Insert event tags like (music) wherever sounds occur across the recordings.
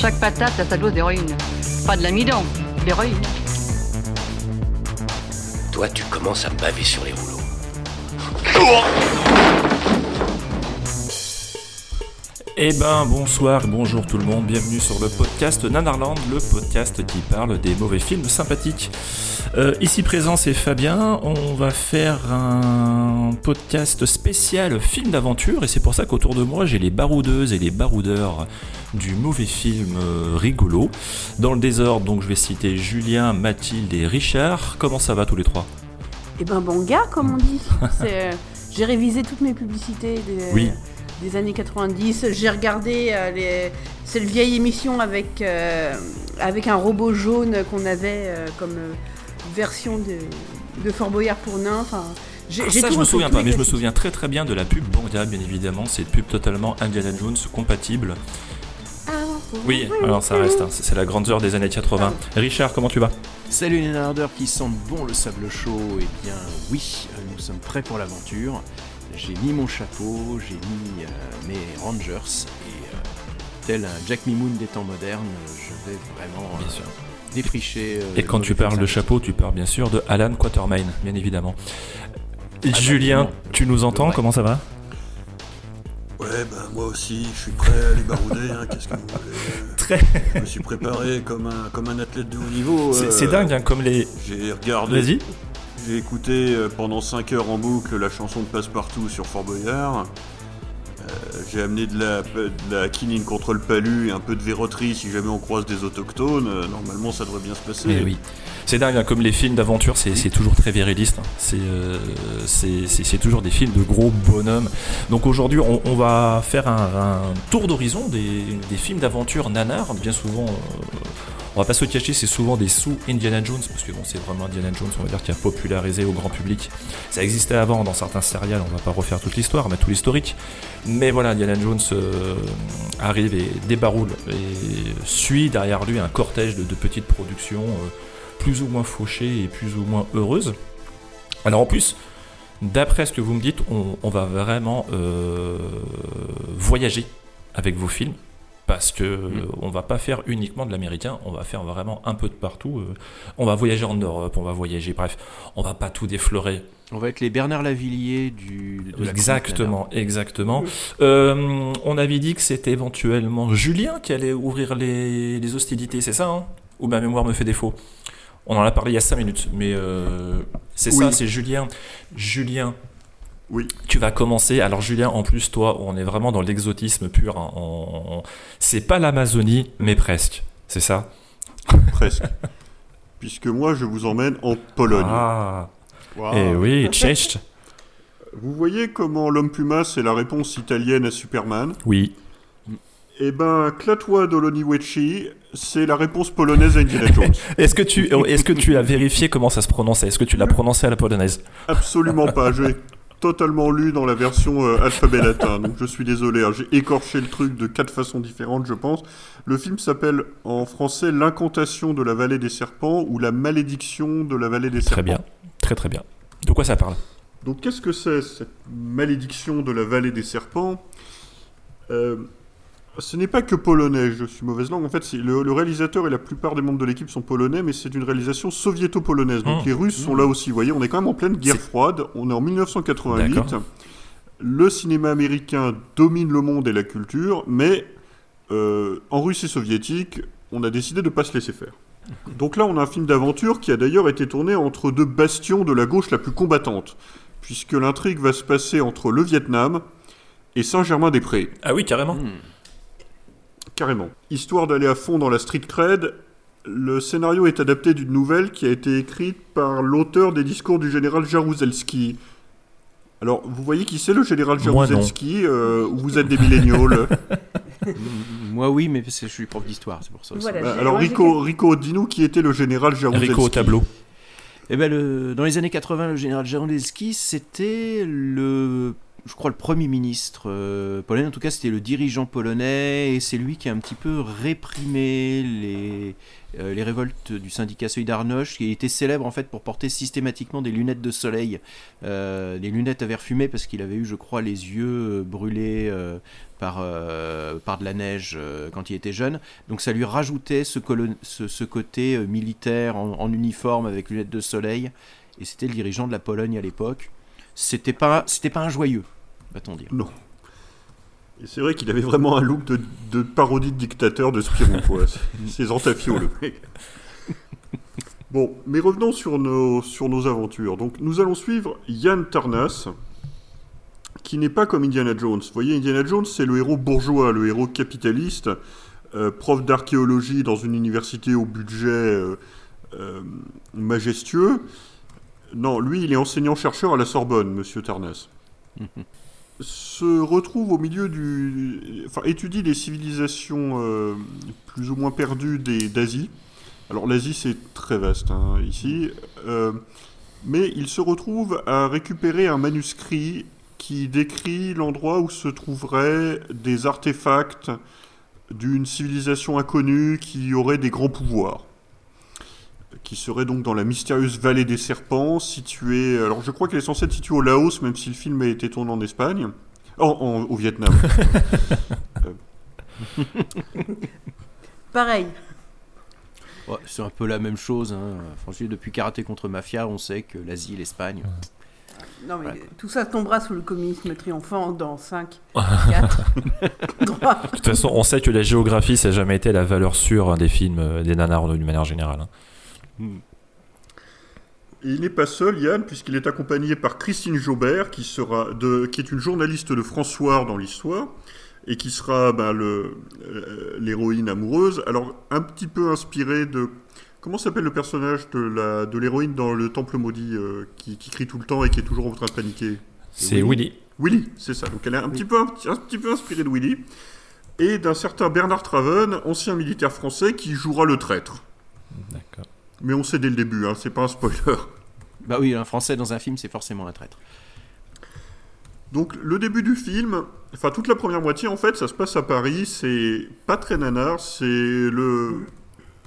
Chaque patate a sa dose d'héroïne. Pas de l'amidon, l'héroïne. Toi, tu commences à me baver sur les rouleaux. Eh ben bonsoir, bonjour tout le monde, bienvenue sur le podcast Nanarland, le podcast qui parle des mauvais films sympathiques. Euh, ici présent c'est Fabien, on va faire un podcast spécial film d'aventure et c'est pour ça qu'autour de moi j'ai les baroudeuses et les baroudeurs du mauvais film euh, rigolo. Dans le désordre donc je vais citer Julien, Mathilde et Richard. Comment ça va tous les trois? Eh ben bon gars, comme on dit. (laughs) Euh, J'ai révisé toutes mes publicités des, Oui. des années 90. J'ai regardé euh, les... cette vieille émission avec, avec un robot jaune qu'on avait comme version de, de Fort Boyard pour nains. Enfin, j'ai, ça, je me souviens pas, mais je me souviens très très bien de la pub Banga, bien évidemment. C'est une pub totalement Indiana Jones compatible. Oui, alors ça reste, hein, c'est la grande heure des années 80. Richard, comment tu vas? Salut les nardeurs qui sentent bon le sable chaud, eh bien oui, nous sommes prêts pour l'aventure. J'ai mis mon chapeau, j'ai mis euh, mes Rangers et euh, tel un Jack Mimoun des temps modernes, je vais vraiment euh, Bien sûr. défricher. euh, Et quand tu parles de chapeau, tu parles bien sûr de Alan Quatermain, bien évidemment. bah, Julien, tu nous entends? Comment ça va? Ouais, ben moi aussi, je suis prêt à les barouder, hein, qu'est-ce que vous voulez (laughs) Très. Je me suis préparé comme un, comme un athlète de haut niveau. C'est euh, c'est dingue, hein, comme les. J'ai regardé, Vas-y. j'ai écouté euh, pendant 5 heures en boucle la chanson de Passepartout sur Fort Boyard. J'ai amené de la, de la quinine contre le palu et un peu de verroterie si jamais on croise des autochtones. Euh, normalement, ça devrait bien se passer. Mais oui. C'est dingue, hein, comme les films d'aventure, c'est toujours très viriliste. hein. C'est euh, c'est- toujours des films de gros bonhommes. Donc aujourd'hui, on, on va faire un, un tour d'horizon des, des films d'aventure nanars. Bien souvent, euh, on va pas se cacher, c'est souvent des sous Indiana Jones, parce que bon, c'est vraiment Indiana Jones, on va dire, qui a popularisé au grand public. Ça existait avant dans certains serials, on va pas refaire toute l'histoire, mais tout l'historique. Mais voilà, Indiana Jones euh, arrive et débaroule et suit derrière lui un cortège de, petites productions. euh, plus ou moins fauchées et plus ou moins heureuses. Alors en plus, d'après ce que vous me dites, on, on va vraiment euh, voyager avec vos films. Parce que euh, on va pas faire uniquement de l'américain, on va faire vraiment un peu de partout. euh. On va voyager en Europe, on va voyager, bref, on va pas tout déflorer. On va être les Bernard Lavillier du. de la Exactement, exactement. Euh, on avait dit que c'était éventuellement Julien qui allait ouvrir les, les hostilités, c'est ça hein? Ou ma mémoire me fait défaut On en a parlé il y a 5 minutes, mais euh, c'est Oui. ça, c'est Julien. Julien, Oui. tu vas commencer. Alors Julien, en plus, toi, on est vraiment dans l'exotisme pur. hein. On- on- C'est pas l'Amazonie, mais presque. C'est ça? Presque. (laughs) Puisque moi, je vous emmène en Pologne. Ah, Waouh. et oui, Cześć. Vous voyez comment l'homme puma, c'est la réponse italienne à Superman? Oui. Eh ben, Klatwa Doloniweczi, c'est la réponse polonaise à Indiana Jones. (laughs) Est-ce que, tu, est que tu as vérifié comment ça se prononçait? Est-ce que tu l'as prononcé à la polonaise? Absolument pas. J'ai totalement lu dans la version euh, alphabet latin, donc je suis désolé. hein. J'ai écorché le truc de quatre façons différentes, je pense. Le film s'appelle en français L'incantation de la vallée des serpents ou La malédiction de la vallée des serpents. Très bien, très très bien. De quoi ça parle? Donc qu'est-ce que c'est cette malédiction de la vallée des serpents? Euh, Ce n'est pas que polonais, je suis mauvaise langue. En fait, le, le réalisateur et la plupart des membres de l'équipe sont polonais, mais c'est une réalisation soviéto-polonaise. Donc Hmm. les Russes sont là aussi. Vous voyez, on est quand même en pleine guerre froide. On est en 1988. D'accord. Le cinéma américain domine le monde et la culture, mais euh, en Russie soviétique, on a décidé de ne pas se laisser faire. Donc là, on a un film d'aventure qui a d'ailleurs été tourné entre deux bastions de la gauche la plus combattante, puisque l'intrigue va se passer entre le Vietnam et Saint-Germain-des-Prés, Ah oui, carrément. Hmm. Carrément. Histoire d'aller à fond dans la street cred, le scénario est adapté d'une nouvelle qui a été écrite par l'auteur des discours du général Jaruzelski. Alors, vous voyez qui c'est le général Moi, non. Jaruzelski euh, ou Vous êtes des milléniaux (laughs) Moi, oui, mais je suis prof d'histoire, c'est pour ça. aussi. Voilà. Alors Rico, Rico, dis-nous qui était le général Jaruzelski. Rico au tableau. Eh ben, le- dans les années 80, le général Jaruzelski, c'était le, je crois, le premier ministre euh, polonais. En tout cas, c'était le dirigeant polonais et c'est lui qui a un petit peu réprimé les, euh, les révoltes du syndicat Solidarność, qui était célèbre en fait pour porter systématiquement des lunettes de soleil, euh, des lunettes à verre fumé, parce qu'il avait eu, je crois, les yeux brûlés par, par de la neige quand il était jeune. Donc ça lui rajoutait ce, côté militaire en, en uniforme avec lunettes de soleil. Et c'était le dirigeant de la Pologne à l'époque. C'était pas, c'était pas un joyeux, va-t-on dire. Non. Et c'est vrai qu'il avait vraiment un look de, de parodie de dictateur de Spirou, quoi. C'est- (laughs) C'est Zantafio, le mec. Bon, mais revenons sur nos, sur nos aventures. Donc, nous allons suivre Yann Tarnas, qui n'est pas comme Indiana Jones. Vous voyez, Indiana Jones, c'est le héros bourgeois, le héros capitaliste, euh, prof d'archéologie dans une université au budget euh, euh, majestueux. Non, lui, il est enseignant-chercheur à la Sorbonne, monsieur Tarnas (laughs) se retrouve au milieu du. Enfin, étudie les civilisations euh, plus ou moins perdues d'Asie. Alors, l'Asie, c'est très vaste hein, ici. Euh, mais il se retrouve à récupérer un manuscrit qui décrit l'endroit où se trouveraient des artefacts d'une civilisation inconnue qui aurait des grands pouvoirs. Qui serait donc dans la mystérieuse vallée des serpents, située. Alors, je crois qu'elle est censée être située au Laos, même si le film a été tourné en Espagne. Oh, en- au Vietnam. (laughs) Pareil. Ouais, c'est un peu la même chose. Hein. Franchement, depuis Karaté contre Mafia, on sait que l'Asie et l'Espagne. Non, mais tout ça tombera sous le communisme triomphant dans 5, 4, 3. De toute façon, on sait que la géographie, ça n'a jamais été la valeur sûre hein, des films, euh, des nanars d'une manière générale. Et il n'est pas seul, Yann, puisqu'il est accompagné par Christine Jaubert, qui, sera de, qui est une journaliste de François dans l'histoire, et qui sera ben, le- euh, l'héroïne amoureuse. Alors, un petit peu inspirée de. Comment s'appelle le personnage de l'héroïne dans le Temple Maudit, euh, qui, qui crie tout le temps et qui est toujours en train de paniquer? C'est Willy. Willy, c'est ça. Donc elle est un, petit peu, un, petit- un petit peu inspirée de Willy. Et d'un certain Bernard Traven, ancien militaire français, qui jouera le traître. D'accord. Mais on sait dès le début, hein, c'est pas un spoiler. Bah oui, un Français dans un film, c'est forcément un traître. Donc le début du film, enfin toute la première moitié en fait, ça se passe à Paris, c'est pas très nanar, c'est le,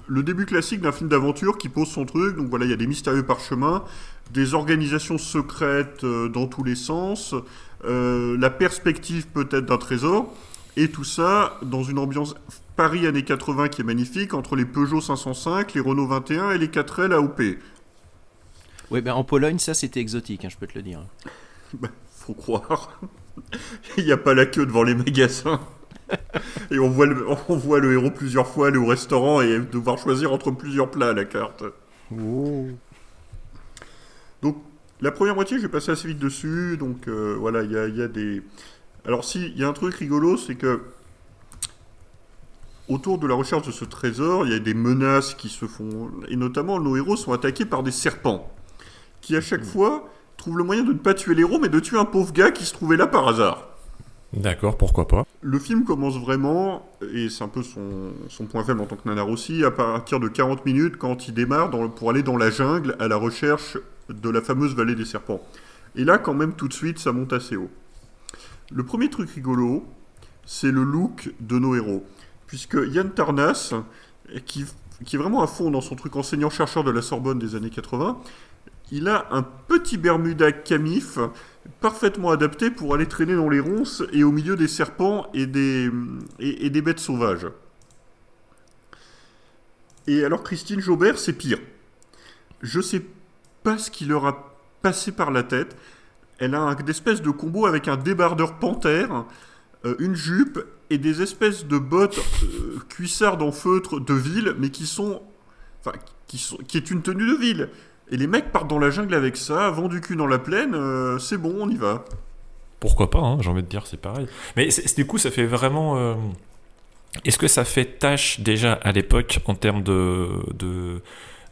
le début classique d'un film d'aventure qui pose son truc, donc voilà, il y a des mystérieux parchemins, des organisations secrètes euh, dans tous les sens, euh, la perspective peut-être d'un trésor, et tout ça dans une ambiance Paris années 80 qui est magnifique, entre les Peugeot 505, les Renault 21 et les 4L AOP. Oui, ben en Pologne, ça c'était exotique, hein, je peux te le dire. (laughs) Bah, faut croire. (laughs) Il n'y a pas la queue devant les magasins. Et on voit, le, on voit le héros plusieurs fois aller au restaurant et devoir choisir entre plusieurs plats à la carte. Donc, la première moitié, je vais passer assez vite dessus. Donc, euh, voilà, il y a, y a des. Alors, si, il y a un truc rigolo, c'est que. Autour de la recherche de ce trésor, il y a des menaces qui se font. Et notamment, nos héros sont attaqués par des serpents. Qui, à chaque fois, trouvent le moyen de ne pas tuer l'héros, mais de tuer un pauvre gars qui se trouvait là par hasard. D'accord, pourquoi pas. Le film commence vraiment, et c'est un peu son, son point faible en tant que nanar aussi, à partir de 40 minutes quand il démarre dans pour aller dans la jungle à la recherche de la fameuse vallée des serpents. Et là, quand même, tout de suite, ça monte assez haut. Le premier truc rigolo, c'est le look de nos héros. Puisque Yann Tarnas, qui, est vraiment à fond dans son truc enseignant-chercheur de la Sorbonne des années 80, il a un petit Bermuda camif parfaitement adapté pour aller traîner dans les ronces et au milieu des serpents et des, et, et des bêtes sauvages. Et alors Christine Jaubert, c'est pire. Je sais pas ce qui leur a passé par la tête. Elle a un espèce de combo avec un débardeur panthère, euh, une jupe et des espèces de bottes euh, cuissardes en feutre de ville, mais qui sont, enfin, qui sont, qui est une tenue de ville. Et les mecs partent dans la jungle avec ça, vont du cul dans la plaine, euh, c'est bon, on y va. Pourquoi pas, hein, j'ai envie de dire, c'est pareil. Mais du coup, ça fait vraiment. euh, Est-ce que ça fait tâche déjà à l'époque en termes de, de,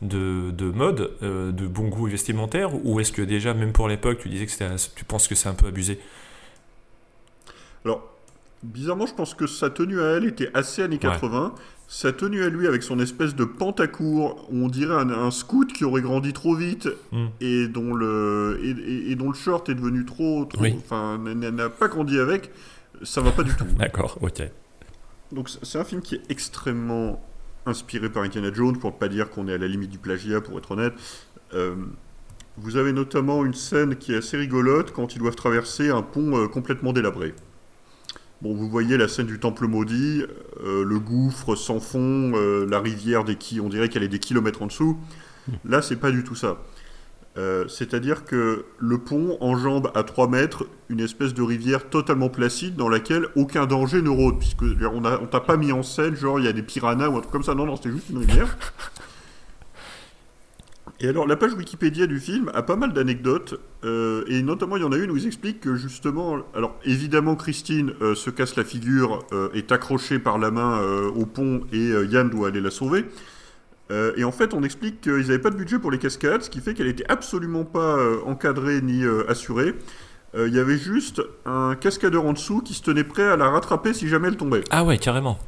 de, de mode, euh, de bon goût vestimentaire, ou est-ce que déjà, même pour l'époque, tu disais que c'était- tu penses que c'est un peu abusé? Alors, Bizarrement, je pense que sa tenue à elle était assez années 80. Sa tenue à lui, avec son espèce de pantacourt, on dirait un, un scout qui aurait grandi trop vite Hmm. et, dont le, et, et- et dont le short est devenu trop. trop- Oui. Enfin, n'a- n'a pas grandi avec. Ça va pas du tout. (laughs) D'accord, ok. Donc c'est- c'est un film qui est extrêmement inspiré par Indiana Jones, pour ne pas dire qu'on est à la limite du plagiat, pour être honnête. Euh, vous avez notamment une scène qui est assez rigolote quand ils doivent traverser un pont euh, complètement délabré. Bon, vous voyez la scène du temple maudit, euh, le gouffre sans fond, euh, la rivière des qui, on dirait qu'elle est des kilomètres en dessous. Là, c'est pas du tout ça. Euh, C'est-à-dire que le pont enjambe à 3 mètres une espèce de rivière totalement placide dans laquelle aucun danger ne rôde, puisque on t'a pas mis en scène, genre il y a des piranhas ou un truc comme ça. Non, non, c'était juste une rivière. Et alors, la page Wikipédia du film a pas mal d'anecdotes, euh, et notamment il y en a une où ils expliquent que justement, alors évidemment Christine euh, se casse la figure, euh, est accrochée par la main euh, au pont, et euh, Yann doit aller la sauver. Euh, et en fait, on explique qu'ils n'avaient pas de budget pour les cascades, ce qui fait qu'elle était absolument pas euh, encadrée ni euh, assurée. Euh, Il y avait juste un cascadeur en dessous qui se tenait prêt à la rattraper si jamais elle tombait. Ah ouais, carrément.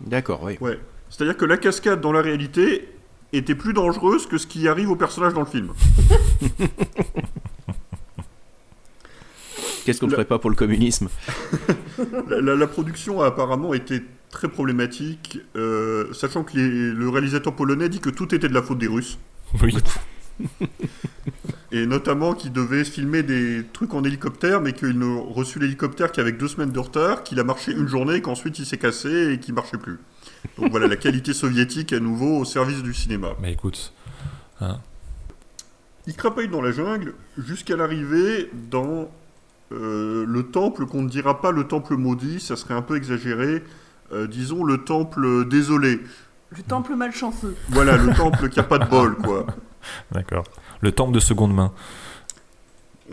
D'accord, oui. Ouais. C'est-à-dire que la cascade dans la réalité était plus dangereuse que ce qui arrive au personnage dans le film. Qu'est-ce qu'on ne ferait pas pour le communisme? La, la- la production a apparemment été très problématique, euh, sachant que les- le réalisateur polonais dit que tout était de la faute des Russes. Oui. Et notamment qu'il devait filmer des trucs en hélicoptère, mais qu'il ne reçut l'hélicoptère qu'avec deux semaines de retard, qu'il a marché une journée, qu'ensuite il s'est cassé et qu'il marchait plus. Donc voilà, la qualité soviétique à nouveau au service du cinéma. Mais écoute. Il crapaille dans la jungle jusqu'à l'arrivée dans euh, le temple qu'on ne dira pas le temple maudit, ça serait un peu exagéré. Euh, disons le temple désolé. Le temple malchanceux. Voilà, le temple qui a pas de bol, quoi. (laughs) D'accord. Le temple de seconde main.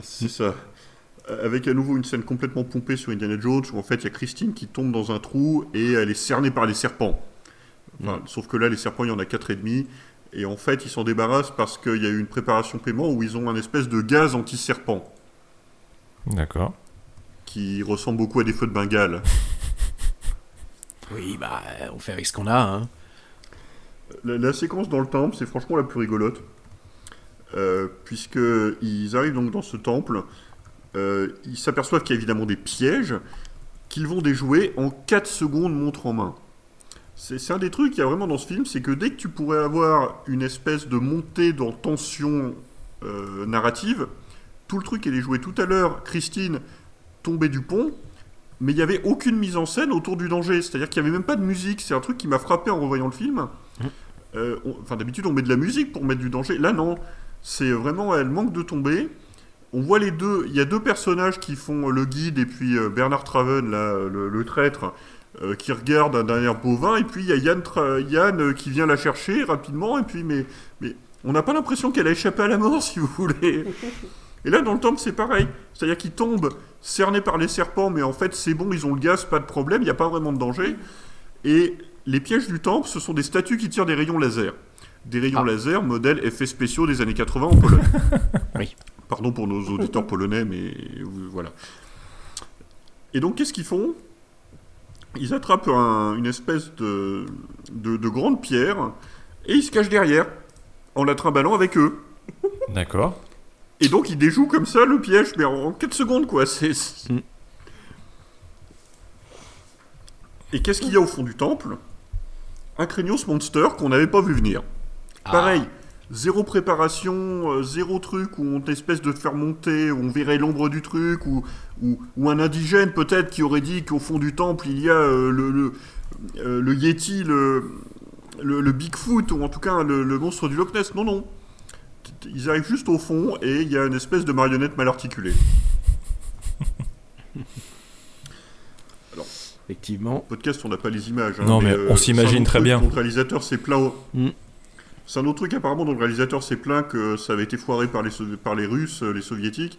C'est ça. Avec à nouveau une scène complètement pompée sur Indiana Jones où en fait il y a Christine qui tombe dans un trou et elle est cernée par les serpents. Enfin, Sauf que là, les serpents, il y en a quatre et demi. Et en fait, ils s'en débarrassent parce qu'il y a eu une préparation paiement où ils ont un espèce de gaz anti-serpent D'accord. qui ressemble beaucoup à des feux de Bengale. (laughs) Oui, bah, on fait avec ce qu'on a. Hein. La, la séquence dans le temple, c'est franchement la plus rigolote. Euh, Puisqu'ils arrivent donc dans ce temple, euh, ils s'aperçoivent qu'il y a évidemment des pièges qu'ils vont déjouer en 4 secondes montre en main. C'est un des trucs qu'il y a vraiment dans ce film, c'est que dès que tu pourrais avoir une espèce de montée dans tension euh, narrative, tout le truc est déjoué. Tout à l'heure, Christine tombait du pont, mais il n'y avait aucune mise en scène autour du danger. C'est-à-dire qu'il n'y avait même pas de musique. C'est un truc qui m'a frappé en revoyant le film. Euh, on- Enfin, d'habitude, on met de la musique pour mettre du danger. Là, non. C'est vraiment, elle manque de tomber. On voit les deux. Il y a deux personnages qui font le guide et puis euh, Bernard Traven, là, le, le traître, euh, qui regarde un d'un air bovin. Et puis il y a Yann, euh, qui vient la chercher rapidement. Et puis, mais, mais on n'a pas l'impression qu'elle a échappé à la mort, (laughs) si vous voulez. Et là, dans le temple, c'est pareil. C'est-à-dire qu'ils tombent cernés par les serpents, mais en fait, c'est bon, ils ont le gaz, pas de problème, il n'y a pas vraiment de danger. Et les pièges du temple, ce sont des statues qui tirent des rayons laser. Des rayons Ah. laser, modèle effets spéciaux des années 80 en Pologne. (laughs) Oui. Pardon pour nos auditeurs polonais, mais voilà. Et donc, qu'est-ce qu'ils font? Ils attrapent un- une espèce de, de, de grande pierre et ils se cachent derrière en la trimballant avec eux. D'accord. Et donc il déjoue comme ça le piège, mais en 4 secondes quoi. C'est. Mm. Et qu'est-ce qu'il y a au fond du temple? Un Craignos Monster qu'on n'avait pas vu venir. Pareil, zéro préparation, euh, zéro truc où on espèce de faire monter, où on verrait l'ombre du truc, ou, ou, ou un indigène peut-être qui aurait dit qu'au fond du temple il y a euh, le, le, euh, le Yeti, le, le, le Bigfoot, ou en tout cas le, le monstre du Loch Ness. Non, non. Ils arrivent juste au fond et il y a une espèce de marionnette mal articulée. (laughs) Effectivement. Podcast, on n'a pas les images. hein, Non, mais on c'est s'imagine très bien. Le réalisateur s'est plaint. Mm. C'est un autre truc apparemment dont le réalisateur s'est plaint que ça avait été foiré par les, Russes, euh, les Soviétiques.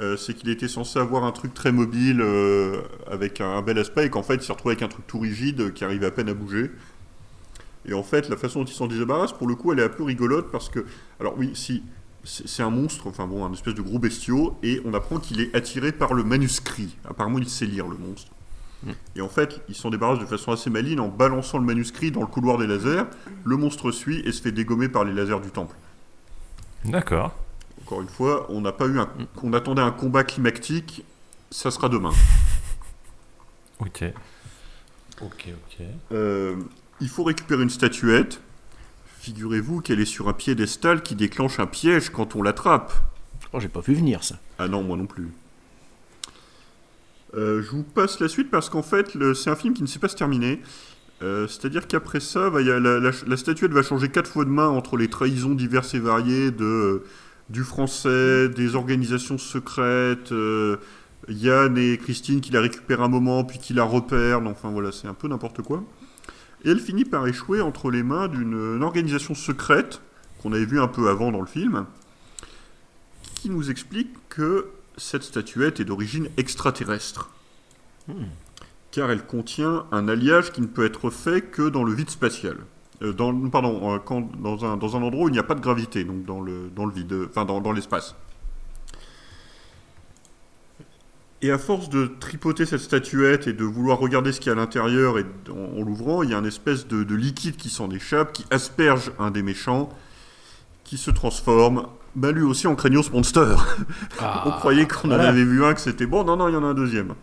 Euh, c'est qu'il était censé avoir un truc très mobile euh, avec un, bel aspect et qu'en fait il s'est retrouvé avec un truc tout rigide qui arrivait à peine à bouger. Et en fait, la façon dont il s'en débarrasse, pour le coup, elle est un peu rigolote parce que, alors oui, si c'est un monstre, enfin bon, un espèce de gros bestiau, et on apprend qu'il est attiré par le manuscrit. Apparemment, il sait lire le monstre. Et en fait, ils s'en débarrassent de façon assez maligne en balançant le manuscrit dans le couloir des lasers. Le monstre suit et se fait dégommer par les lasers du temple. D'accord. Encore une fois, on n'a pas eu un, on attendait un combat climactique. Ça sera demain. (laughs) Ok. Ok, ok. Euh, il faut récupérer une statuette. Figurez-vous qu'elle est sur un piédestal qui déclenche un piège quand on l'attrape. Oh, j'ai pas vu venir ça. Ah non, moi non plus. Euh, je vous passe la suite parce qu'en fait, c'est un film qui ne s'est pas se terminer. Euh, C'est-à-dire qu'après ça, a- la, statuette va changer quatre fois de main entre les trahisons diverses et variées de, euh, du français, des organisations secrètes, euh, Yann et Christine qui la récupèrent un moment, puis qui la repèrent. Enfin voilà, c'est un peu n'importe quoi. Et elle finit par échouer entre les mains d'une une organisation secrète, qu'on avait vu un peu avant dans le film, qui nous explique que cette statuette est d'origine extraterrestre. Car elle contient un alliage qui ne peut être fait que dans le vide spatial. Euh, dans, pardon, euh, quand- dans, un, dans un endroit où il n'y a pas de gravité, donc dans le, dans le vide, euh, enfin dans, dans l'espace. Et à force de tripoter cette statuette et de vouloir regarder ce qu'il y a à l'intérieur et en, en l'ouvrant, il y a une espèce de, de liquide qui s'en échappe, qui asperge un des méchants, qui se transforme, bah lui aussi en Cranios Monster. On croyait qu'on en avait vu un, que c'était bon. Non, non, il y en a un deuxième.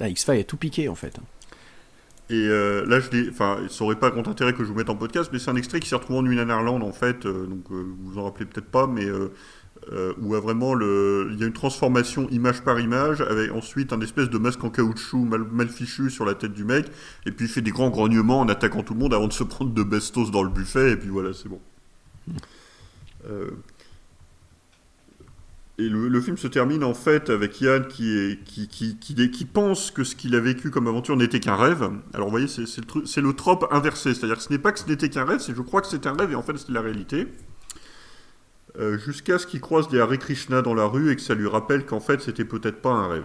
Ah, X-Files a tout piqué en fait. Et euh, là, je. Enfin, ça aurait pas grand intérêt que je vous mette en podcast, mais c'est un extrait qui s'est retrouvé en Ireland en fait. euh, donc, euh, vous vous en rappelez peut-être pas, mais euh, où a vraiment le. Il y a une transformation image par image, avec ensuite un espèce de masque en caoutchouc mal, mal fichu sur la tête du mec, et puis il fait des grands grognements en attaquant tout le monde avant de se prendre de bestos dans le buffet, et puis voilà, c'est bon. Euh, Et le, le film se termine en fait avec Yann qui, est, qui, qui, qui, qui pense que ce qu'il a vécu comme aventure n'était qu'un rêve. Alors vous voyez, le, c'est le trope inversé, c'est-à-dire que ce n'est pas que ce n'était qu'un rêve, c'est je crois que c'est un rêve et en fait c'est la réalité. Euh, Jusqu'à ce qu'il croise des Hare Krishna dans la rue et que ça lui rappelle qu'en fait c'était peut-être pas un rêve.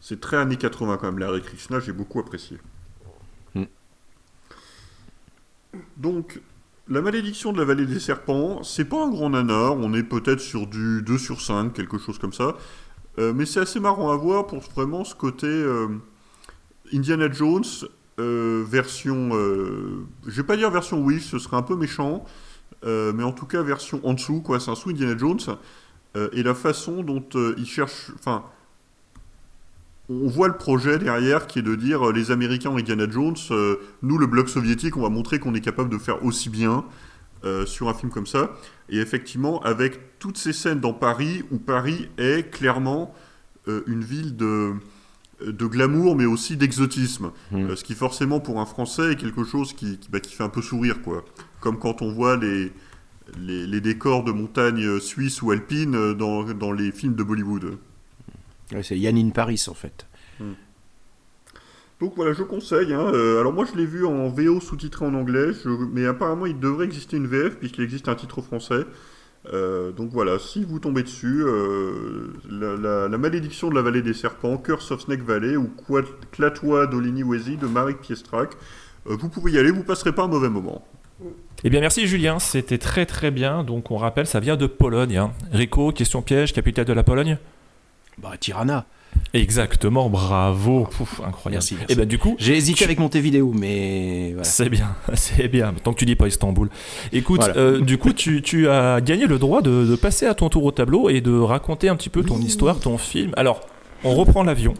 C'est très années 80 quand même, les Hare Krishna, j'ai beaucoup apprécié. Hmm. Donc, la malédiction de la vallée des serpents, c'est pas un grand nanar, on est peut-être sur du 2 sur 5, quelque chose comme ça. Euh, mais c'est assez marrant à voir pour vraiment ce côté euh, Indiana Jones, euh, version. je vais pas dire version Wish, ce serait un peu méchant, mais en tout cas version en dessous, quoi. C'est un sous Indiana Jones. et la façon dont il cherche. Enfin. On voit le projet derrière qui est de dire euh, les Américains ont Indiana Jones, euh, nous le bloc soviétique, on va montrer qu'on est capable de faire aussi bien euh, sur un film comme ça. Et effectivement, avec toutes ces scènes dans Paris, où Paris est clairement euh, une ville de, de glamour, mais aussi d'exotisme. Mm. Euh, ce qui forcément pour un Français est quelque chose qui, qui, bah, qui fait un peu sourire, quoi. Comme quand on voit les, les, les décors de montagnes suisses ou alpines dans, dans les films de Bollywood. Ouais, c'est Yann in Paris en fait. Donc voilà, je conseille. hein. Euh, alors moi je l'ai vu en VO sous-titré en anglais, je- mais apparemment il devrait exister une VF puisqu'il existe un titre français. Euh, donc voilà, si vous tombez dessus, euh, la, la- la malédiction de la vallée des serpents, Curse of Snake Valley ou Clatois d'Olini Wesi de Marek Piestrak, euh, vous pouvez y aller, vous passerez pas un mauvais moment. Eh bien, merci Julien, c'était très très bien. Donc, on rappelle, ça vient de Pologne. hein. Rico, question piège, capitale de la Pologne? Bah, Tirana. Exactement, bravo. Pouf, incroyable. Merci, merci. Et ben, du coup, J'ai hésité Tu- avec Montevideo, mais voilà. c'est bien, (laughs) c'est bien. Tant que tu dis pas Istanbul. Écoute, Voilà. euh, du coup, tu, tu as gagné le droit de, de passer à ton tour au tableau et de raconter un petit peu ton histoire, ton film. Alors, on reprend l'avion.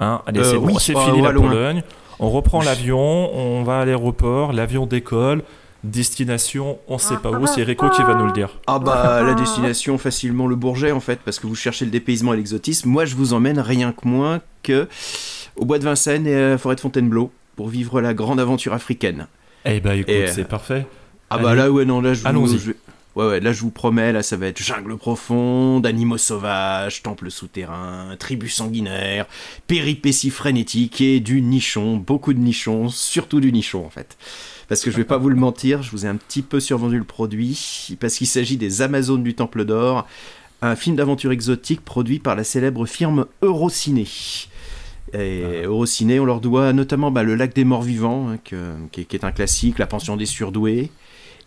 Hein Allez, Euh, c'est bon, oui, c'est on fini la. Pologne. On reprend l'avion, on va à l'aéroport, l'avion décolle. Destination, on sait pas où, c'est Rico qui va nous le dire. Ah bah la destination facilement le Bourget en fait parce que vous cherchez le dépaysement et l'exotisme. Moi je vous emmène rien que moins que au bois de Vincennes et à la forêt de Fontainebleau pour vivre la grande aventure africaine. Eh ben écoute, Et, euh, c'est parfait. Ah bah là ouais non là je vous, je- Ouais ouais là je vous promets là ça va être jungle profonde, animaux sauvages, temple souterrain, tribus sanguinaires, péripéties frénétiques et du nichon, beaucoup de nichons, surtout du nichon en fait. Parce que je vais pas vous le mentir, je vous ai un petit peu survendu le produit, parce qu'il s'agit des Amazones du Temple d'Or, un film d'aventure exotique produit par la célèbre firme Eurociné. Et Eurociné, on leur doit notamment bah, le lac des morts vivants, hein, que- qui, est, qui est un classique, la pension des surdoués,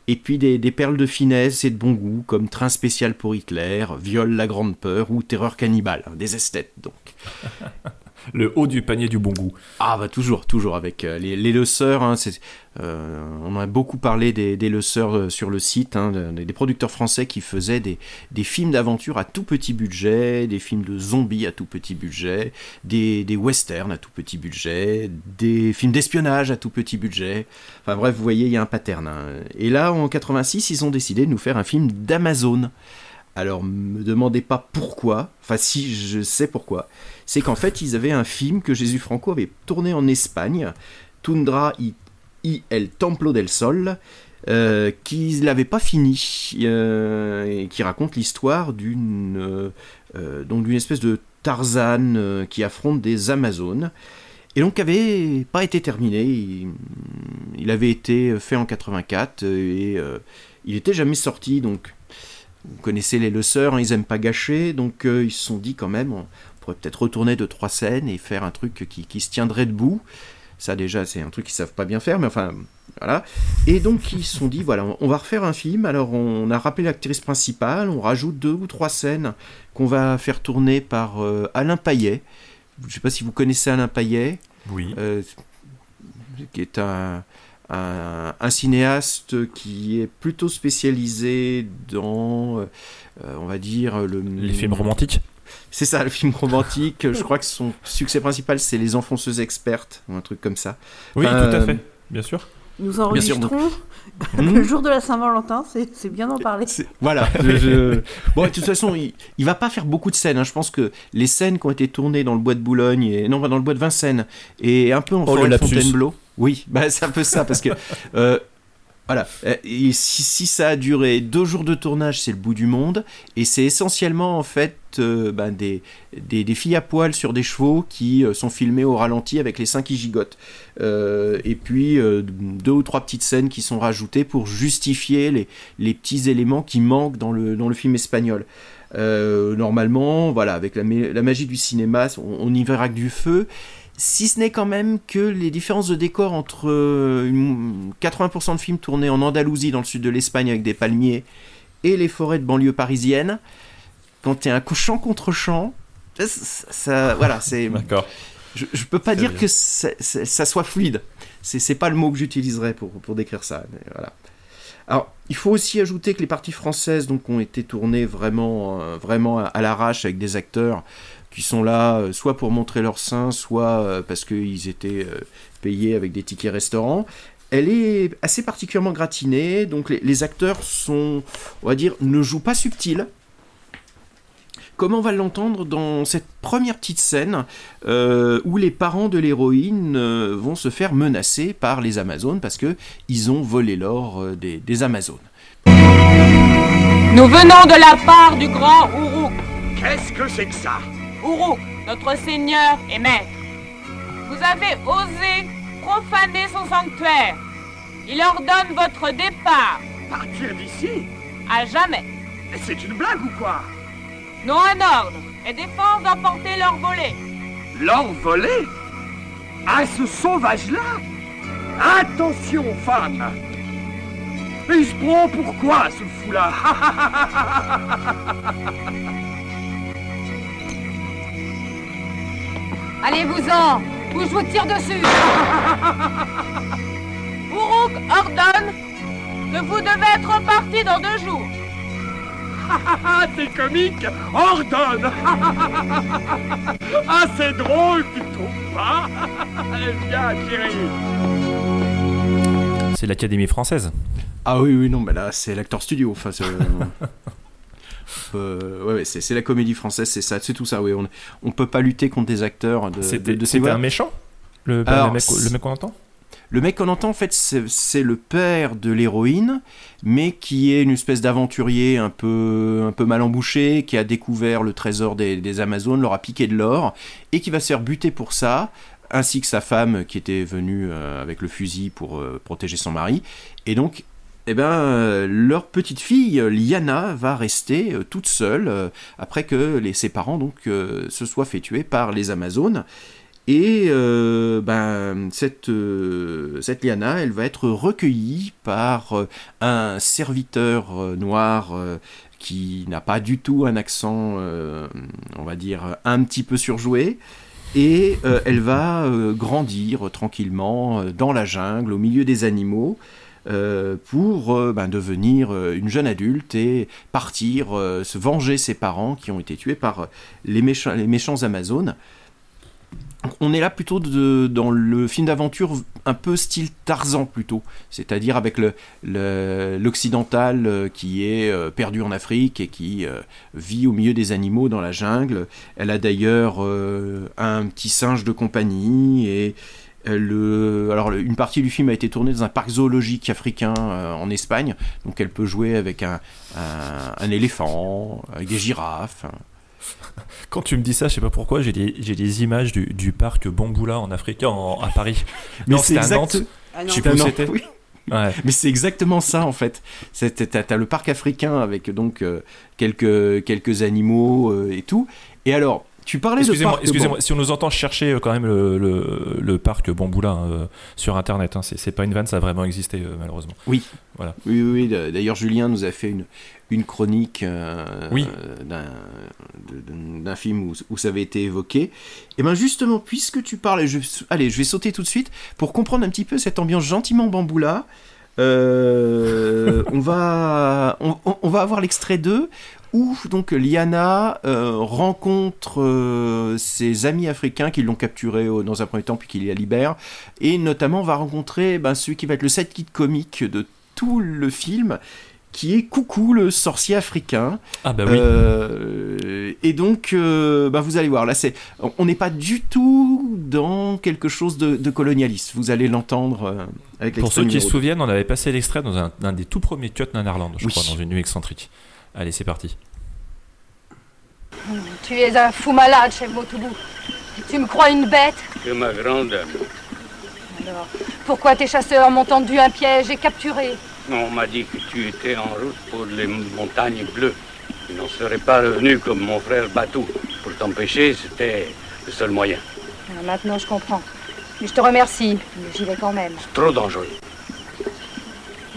et puis des, des perles de finesse et de bon goût, comme Train spécial pour Hitler, Viol la grande peur ou Terreur cannibale, hein, des esthètes donc. (laughs) Le haut du panier du bon goût. Ah bah toujours, toujours avec euh, les, les lesseurs. hein, euh, on a beaucoup parlé des, des euh, sur le site, hein, de- des producteurs français qui faisaient des, des films d'aventure à tout petit budget, des films de zombies à tout petit budget, des, des westerns à tout petit budget, des films d'espionnage à tout petit budget. Enfin bref, vous voyez, il y a un pattern. hein. Et là, en 86, ils ont décidé de nous faire un film d'Amazon. Alors, me demandez pas pourquoi. Enfin, si, je sais pourquoi. C'est qu'en fait, ils avaient un film que Jésus Franco avait tourné en Espagne, Tundra y, y el Templo del Sol, euh, qu'ils n'avaient pas fini, euh, et qui raconte l'histoire d'une euh, espèce de Tarzan qui affronte des Amazones. Et donc, avait pas été terminé. Il, avait été fait en 84 et il était jamais sorti. Donc, vous connaissez les lesseurs, hein, ils aiment pas gâcher, donc ils se sont dit quand même, pourrait peut-être retourner de trois scènes et faire un truc qui, qui se tiendrait debout. Ça déjà, c'est un truc qu'ils savent pas bien faire, mais enfin, voilà. Et donc ils se sont dit, voilà, on va refaire un film. Alors on a rappelé l'actrice principale, on rajoute deux ou trois scènes qu'on va faire tourner par euh, Alain Payet. Je sais pas si vous connaissez Alain Payet Oui. euh, qui est un, un, un cinéaste qui est plutôt spécialisé dans, euh, on va dire, le, Les films romantiques C'est ça, le film romantique. Je crois que son succès principal, c'est Les Enfonceuses Expertes, ou un truc comme ça. Oui, Enfin, tout à fait, bien sûr. Nous enregistrons (laughs) Hmm le jour de la Saint-Valentin, c'est bien d'en parler. Voilà. je- je- Bon, de toute façon, il, il va pas faire beaucoup de scènes. hein. Je pense que les scènes qui ont été tournées dans le bois de Boulogne, et, non, dans le bois de Vincennes, et un peu en Oh, forêt de. Fontainebleau. Oui, bah, c'est un peu ça, parce que. euh, voilà. Euh, Et si, ça a duré deux jours de tournage, c'est le bout du monde. Et c'est essentiellement, en fait, euh, ben, des, filles à poil sur des chevaux qui euh, sont filmées au ralenti avec les seins qui gigotent. Et puis, deux ou trois petites scènes qui sont rajoutées pour justifier les, petits éléments qui manquent dans le, film espagnol. Normalement, voilà, avec la magie du cinéma, on, on y verra que du feu. Si ce n'est quand même que les différences de décor entre euh, une- 80% de films tournés en Andalousie, dans le sud de l'Espagne, avec des palmiers, et les forêts de banlieue parisienne, quand tu es un champ contre champ, ça, ça- voilà, c'est. (laughs) D'accord. Je, je peux pas dire bien. que ça, ça- ça soit fluide. C'est c'est pas le mot que j'utiliserais pour, pour décrire ça. mais voilà. Alors, il faut aussi ajouter que les parties françaises donc, ont été tournées vraiment, euh, vraiment à, à l'arrache avec des acteurs qui sont là euh, soit pour montrer leur sein, soit euh, parce qu'ils étaient euh, payés avec des tickets restaurants. Elle est assez particulièrement gratinée, donc les, les acteurs sont, on va dire, ne jouent pas subtil. Comme on va l'entendre dans cette première petite scène euh, où les parents de l'héroïne euh, vont se faire menacer par les Amazones parce que ils ont volé l'or euh, des, des Amazones. Nous venons de la part du grand Uruk. Qu'est-ce que c'est que ça? Uruk, notre seigneur et maître. Vous avez osé profaner son sanctuaire. Il ordonne votre départ. Partir d'ici? À jamais. C'est une blague ou quoi? Non un ordre et défense d'emporter leur volet. L'or volé À ce sauvage-là? Attention, femme Il se prend pour quoi, ce fou-là? (laughs) Allez-vous-en, ou je vous tire dessus. (laughs) Uruk ordonne que vous devez être parti dans deux jours. (laughs) Ah, c'est comique Ordonne (laughs) Ah, c'est drôle, tu trouves pas Viens, chérie C'est l'Académie française. Ah oui, oui, non, mais là, c'est l'acteur studio. Enfin, c'est, euh, ouais, ouais, c'est, la comédie française, c'est ça, c'est tout ça. Oui, on, on peut pas lutter contre des acteurs de, C'était de, de un méchant le, Alors, le mec, c'est- le mec qu'on entend? Le mec qu'on entend, en fait, c'est, c'est le père de l'héroïne, mais qui est une espèce d'aventurier un peu, un peu mal embouché, qui a découvert le trésor des, des Amazones, leur a piqué de l'or, et qui va se faire buter pour ça, ainsi que sa femme qui était venue euh, avec le fusil pour euh, protéger son mari. Et donc, eh ben, euh, leur petite fille, euh, Liana, va rester euh, toute seule après que ses parents se soient fait tuer par les Amazones. Et ben, cette, Liana, elle va être recueillie par un serviteur noir qui n'a pas du tout un accent, on va dire, un petit peu surjoué, et elle va grandir tranquillement dans la jungle, au milieu des animaux, euh, pour euh, ben, devenir euh, une jeune adulte et partir se venger ses parents qui ont été tués par les, méchants, les méchants Amazones. On est là plutôt dans le film d'aventure un peu style Tarzan plutôt, c'est-à-dire avec le- le- l'occidental euh, qui est perdu en Afrique et qui vit au milieu des animaux dans la jungle. Elle a d'ailleurs un petit singe de compagnie et euh, alors une partie du film a été tournée dans un parc zoologique africain euh, en Espagne, donc elle peut jouer avec un, un- un éléphant, avec des girafes. (laughs) Quand tu me dis ça, je sais pas pourquoi, j'ai des, j'ai des images du, du parc Bamboula en Afrique, en- à Paris. (laughs) Mais non, c'est c'était à Nantes. Ah Je sais non. pas où Non, c'était. oui. Ouais. Mais c'est exactement ça en fait. T'as t'as le parc africain avec donc euh, quelques, quelques animaux euh, et tout. Et alors, tu parlais de Excusez-moi, excusez-moi, si on nous entend chercher euh, quand même le, le, le parc Bamboula hein, euh, sur internet, hein, c'est c'est pas une vanne, ça a vraiment existé euh, malheureusement. Oui. Voilà. Oui, oui, oui. D'ailleurs, Julien nous a fait une, une chronique euh, Oui. d'un d'un film où, où ça avait été évoqué. Et bien justement, puisque tu parles, je, allez, je vais sauter tout de suite pour comprendre un petit peu cette ambiance gentiment bamboula. euh, (laughs) on, va, on, on- on va avoir l'extrait 2 où donc Liana euh, rencontre euh, ses amis africains qui l'ont capturé au- dans un premier temps puis qui la libèrent et notamment va rencontrer ben, celui qui va être le sidekick comique de tout le film qui est Coucou le sorcier africain. Ah bah oui. Euh, et donc, euh, bah, vous allez voir, là, c'est, on n'est pas du tout dans quelque chose de, de colonialiste. Vous allez l'entendre euh, avec Pour ceux qui se souviennent, on avait passé l'extrait dans un, un des tout premiers Cut Nanarland, je Oui. crois, dans une nuit excentrique. Allez, c'est parti. Tu es un fou malade, chef Motoubou. Tu me crois une bête Que ma grande dame. Alors, pourquoi tes chasseurs m'ont tendu un piège et capturé? On m'a dit que tu étais en route pour les montagnes bleues. Tu n'en serais pas revenu comme mon frère Batou. Pour t'empêcher, c'était le seul moyen. Ah, Maintenant, je comprends. Mais je te remercie, mais j'y vais quand même. Trop dangereux.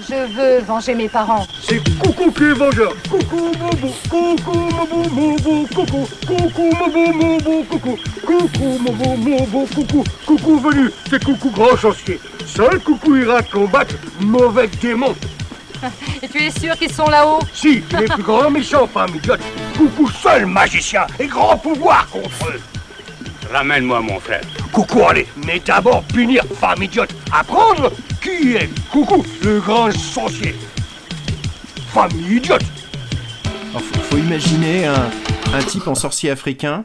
Je veux venger mes parents. C'est Coucou qui est vengeur. Coucou Moubou, coucou Moubou, Moubou, coucou, coucou Moubou, Moubou, coucou, coucou Moubou, Moubou, coucou, coucou venu, c'est Coucou grand chancier. Seul Coucou ira combattre mauvais démons. Et tu es sûr qu'ils sont là-haut? Si, les plus grands méchants, femme idiote. Coucou seul magicien et grand pouvoir contre eux. Ramène-moi mon frère. Coucou, allez, mais d'abord punir, femme idiote. Apprendre qui est Coucou, le grand sorcier. Femme idiote. Alors, faut, faut imaginer un, un type en sorcier africain.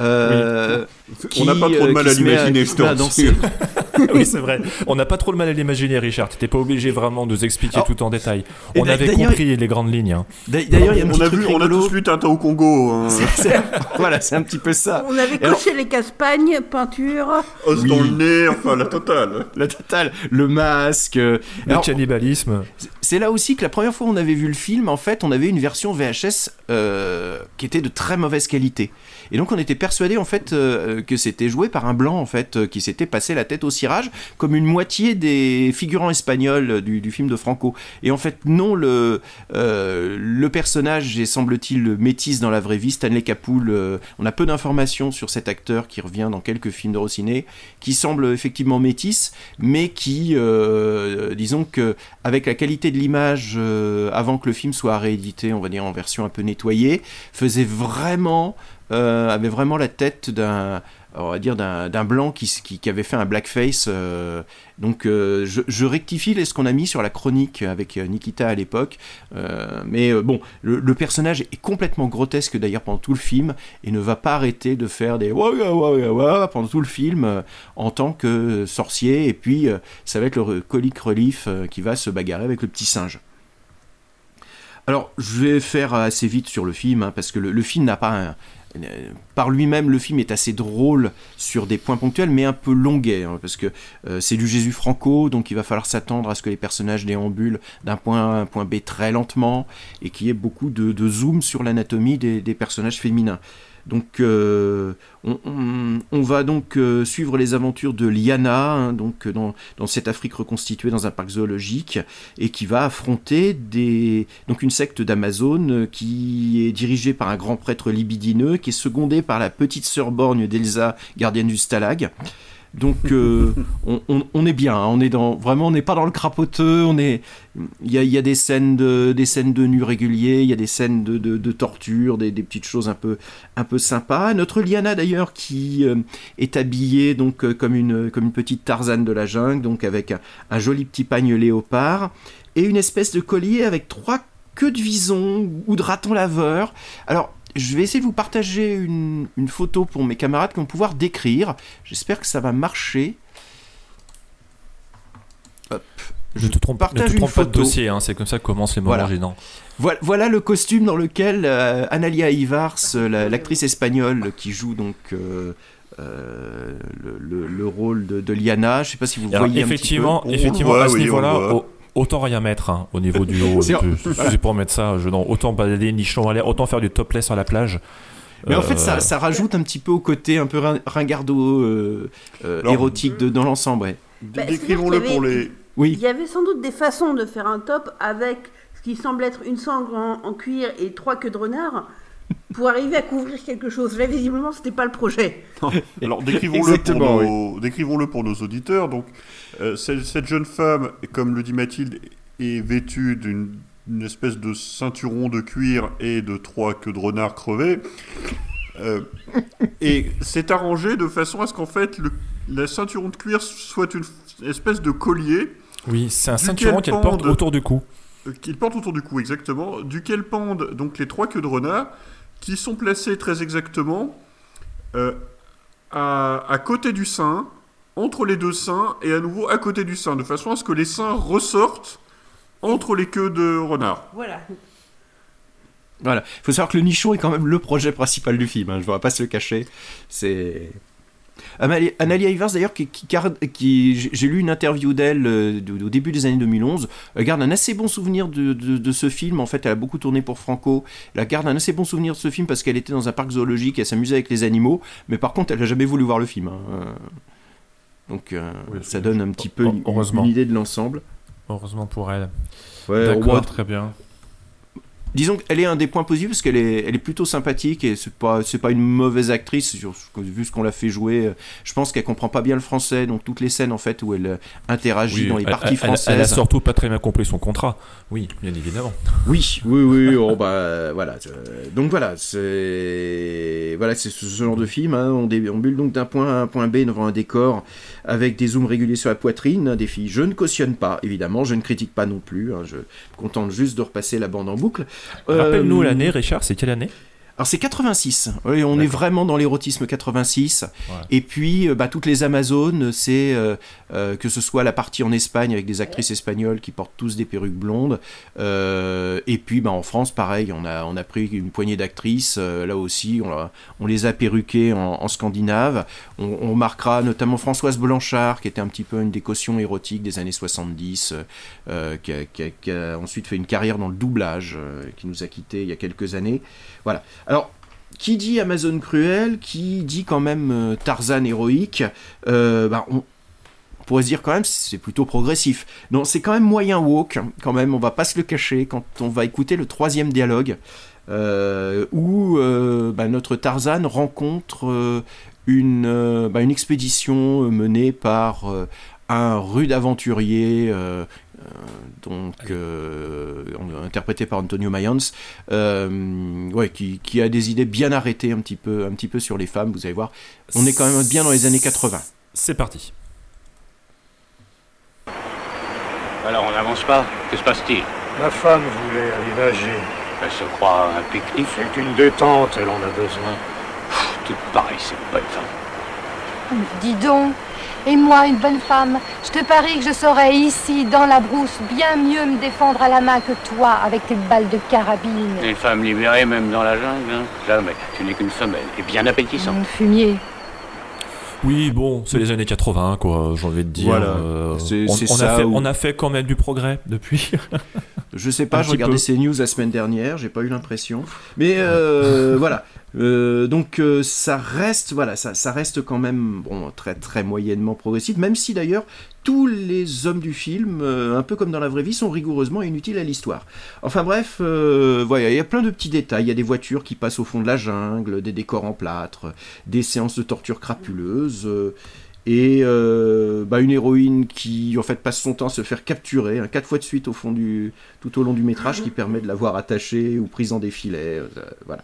Euh, On qui, n'a pas trop de euh, mal à l'imaginer, (laughs) oui, c'est vrai. On n'a pas trop le mal à l'imaginer, Richard. T'étais pas obligé vraiment de nous expliquer Alors, tout en détail. On avait compris les grandes lignes. hein. D'a- D'ailleurs, il y a un on petit a truc vu, on a tous lu Tintin au Congo. hein. (laughs) Voilà, c'est un petit peu ça. On avait coché les caspagnes, peinture. Os dans le nez, enfin la totale. (laughs) La totale, le masque. Le alors, cannibalisme. C'est là aussi que la première fois où on avait vu le film, en fait, on avait une version VHS euh, qui était de très mauvaise qualité. Et donc on était persuadé en fait euh, que c'était joué par un blanc en fait euh, qui s'était passé la tête au cirage comme une moitié des figurants espagnols du, film de Franco. Et en fait non, le euh, le personnage semble-t-il métis dans la vraie vie. Stanley Capoul, euh, on a peu d'informations sur cet acteur qui revient dans quelques films de Rossiné, qui semble effectivement métis, mais qui, euh, disons que avec la qualité de l'image euh, avant que le film soit réédité, on va dire en version un peu nettoyée, faisait vraiment, euh, avait vraiment la tête d'un, on va dire d'un blanc qui, qui, avait fait un blackface. euh, donc euh, je, je rectifie ce qu'on a mis sur la chronique avec euh, Nikita à l'époque, mais bon, le, personnage est complètement grotesque d'ailleurs pendant tout le film et ne va pas arrêter de faire des wa pendant tout le film en tant que sorcier et puis ça va être le comic relief qui va se bagarrer avec le petit singe. Alors, je vais faire assez vite sur le film, hein, parce que le, le film n'a pas un... euh, Par lui-même, le film est assez drôle sur des points ponctuels, mais un peu longuet, hein, parce que euh, c'est du Jésus Franco, donc il va falloir s'attendre à ce que les personnages déambulent d'un point A à un point B très lentement, et qu'il y ait beaucoup de, zoom sur l'anatomie des personnages féminins. Donc euh, on, va donc euh, suivre les aventures de Liana, hein, euh, dans, cette Afrique reconstituée dans un parc zoologique, et qui va affronter donc une secte d'Amazone euh, qui est dirigée par un grand prêtre libidineux, qui est secondé par la petite sœur borgne d'Elsa, gardienne du Stalag. Donc euh, (laughs) on, on- on est bien, hein, on est dans vraiment on n'est pas dans le crapoteux, on est il y a, y a des scènes de des scènes de nus réguliers, il y a des scènes de, de, de torture, des, des petites choses un peu un peu sympas. Notre Liana d'ailleurs qui euh, est habillée donc euh, comme une comme une petite Tarzane de la jungle, donc avec un, un joli petit pagne léopard et une espèce de collier avec trois queues de vison ou de raton laveur. Alors je vais essayer de vous partager une, une photo pour mes camarades qui vont pouvoir décrire. J'espère que ça va marcher. Hop. Ne te trompe, ne partage te une trompe pas de dossier, hein, c'est comme ça que commencent les moments Voilà. gênants. Voilà, voilà le costume dans lequel euh, Analia Ivars, euh, la- l'actrice espagnole qui joue donc euh, euh, le, le- le rôle de, de Liana, je sais pas si vous Alors, voyez effectivement, un petit peu. effectivement voit, à ce oui, on niveau-là, autant rien mettre hein, au niveau du haut. C'est- pour mettre ça, je, non, autant balader nichon à l'air, autant faire du topless à la plage. Mais en Euh, fait, ça, ça rajoute un petit peu au côté un peu rin- ringardo euh, euh, érotique de, dans l'ensemble. ouais. Bah, Décrivons-le pour les. Oui. Il y avait sans doute des façons de faire un top avec ce qui semble être une sangle en, en cuir et trois queues de renard pour arriver à couvrir quelque chose. Là, visiblement, c'était pas le projet. Alors décrivons-le pour, nos... décrivons-le pour nos auditeurs. Donc, euh, cette, cette jeune femme, comme le dit Mathilde, est vêtue d'une une espèce de ceinturon de cuir et de trois queues de renard crevées. Euh, et c'est arrangé de façon à ce qu'en fait le, la ceinturon de cuir soit une espèce de collier Oui, c'est un ceinturon qu'elle porte autour du cou. euh, qu'il porte autour du cou exactement, duquel pendent donc les trois queues de renard qui sont placées très exactement euh, à, à côté du sein, entre les deux seins et à nouveau à côté du sein, de façon à ce que les seins ressortent entre les queues de renard. Voilà. Voilà. Il faut savoir que le nichon est quand même le projet principal du film. Hein. Je ne vais pas se le cacher. C'est. Analia Ivars, d'ailleurs, qui, qui garde- qui- j'ai- lu une interview d'elle euh, au début des années 2011, elle garde un assez bon souvenir de, de- de ce film. En fait, elle a beaucoup tourné pour Franco. Elle garde un assez bon souvenir de ce film parce qu'elle était dans un parc zoologique, elle s'amusait avec les animaux, mais par contre, elle n'a jamais voulu voir le film. hein. Euh, Donc, euh, Oui, ça donne un petit peu une, idée de l'ensemble. Heureusement pour elle. Ouais, D'accord, très bien. Disons qu'elle est un des points positifs parce qu'elle est, elle est plutôt sympathique et c'est pas, c'est pas une mauvaise actrice vu ce qu'on l'a fait jouer. Je pense qu'elle comprend pas bien le français, donc toutes les scènes en fait où elle euh, interagit Oui, dans les elle- parties elle- françaises. Elle a surtout pas très bien compris son contrat. Oui, bien évidemment. Oui, oui, oui. oh, bah, euh, voilà. donc voilà, c'est voilà, c'est ce, ce genre de film. hein, on déambule donc d'un point A à un point B devant un décor avec des zooms réguliers sur la poitrine hein, des filles. Je ne cautionne pas, évidemment. Je ne critique pas non plus. hein, je me contente juste de repasser la bande en boucle. Rappelle-nous Euh, l'année, Richard, c'est quelle année? Alors c'est 86. Oui, on est vraiment dans l'érotisme 86. Ouais. Et puis euh, bah, toutes les Amazones, c'est euh, euh, que ce soit la partie en Espagne avec des actrices espagnoles qui portent tous des perruques blondes. euh, et puis bah, en France, pareil, on a, on a pris une poignée d'actrices. euh, là aussi, on, a- on les a perruquées en, en scandinave. On, on marquera notamment Françoise Blanchard, qui était un petit peu une des cautions érotiques des années 70, euh, euh, qui, a, qui a- qui a ensuite fait une carrière dans le doublage, qui nous a quittés il y a quelques années. Voilà. Alors, qui dit Amazon cruel, qui dit quand même euh, Tarzan héroïque, euh, bah, on, pourrait se dire quand même c'est plutôt progressif. Non, c'est quand même moyen woke, quand même, on va pas se le cacher quand on va écouter le troisième dialogue, euh, où bah, notre Tarzan rencontre une, bah, une expédition menée par un rude aventurier, donc euh, interprété par Antonio Mayans, euh, ouais, qui, qui a des idées bien arrêtées un petit peu, un petit peu sur les femmes. Vous allez voir, on est quand même bien dans les années 80. C'est parti. Alors on n'avance pas Que se passe-t-il? Ma femme voulait aller nager. Elle se croit un pique-nique C'est une détente, elle en a besoin. Tout pareil, c'est pas une femme. Dis donc, et moi, une bonne femme, je te parie que je saurais ici, dans la brousse, bien mieux me défendre à la main que toi, avec tes balles de carabine. Une femme libérée même dans la jungle, hein Jamais. Tu n'es qu'une femelle, et bien appétissante. Mon fumier. Oui, bon, c'est les années 80, quoi, j'ai envie de dire. Voilà. Euh, C'est- on, ça a fait, où- on a fait quand même du progrès depuis. Je sais (laughs) pas, regardais peu. ces news la semaine dernière, j'ai pas eu l'impression. Mais euh, (laughs) voilà. Euh, donc euh, ça reste voilà ça, ça reste quand même bon très très moyennement progressif même si d'ailleurs tous les hommes du film euh, un peu comme dans la vraie vie sont rigoureusement inutiles à l'histoire. Enfin bref voilà il y a plein de petits détails. Il y a des voitures qui passent au fond de la jungle des décors en plâtre des séances de torture crapuleuses et bah, une héroïne qui en fait passe son temps à se faire capturer hein, quatre fois de suite au tout au long du métrage qui permet de l'avoir attachée ou prise en défilé euh, voilà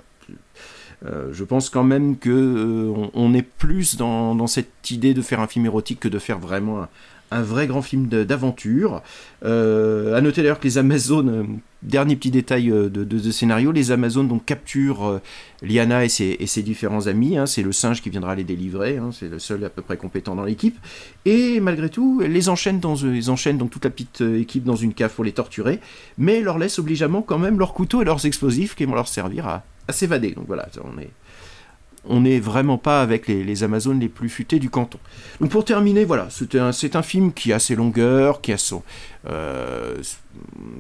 euh, je pense quand même que euh, est plus dans, cette idée de faire un film érotique que de faire vraiment un, vrai grand film d'aventure. Euh, à noter d'ailleurs que les Amazones, dernier petit détail de, de- scénario, les Amazones donc capturent Liana et ses, différents amis. hein, c'est le singe qui viendra les délivrer. hein, c'est le seul à peu près compétent dans l'équipe. Et malgré tout, elles les enchaînent dans, enchaînent donc toute la petite équipe dans une cave pour les torturer, mais leur laissent obligeamment quand même leurs couteaux et leurs explosifs qui vont leur servir à, à s'évader. Donc voilà, on est n'est vraiment pas avec les, Amazones les plus futés du canton. Donc pour terminer, voilà, c'est un, c'est un film qui a ses longueurs, qui a son, euh,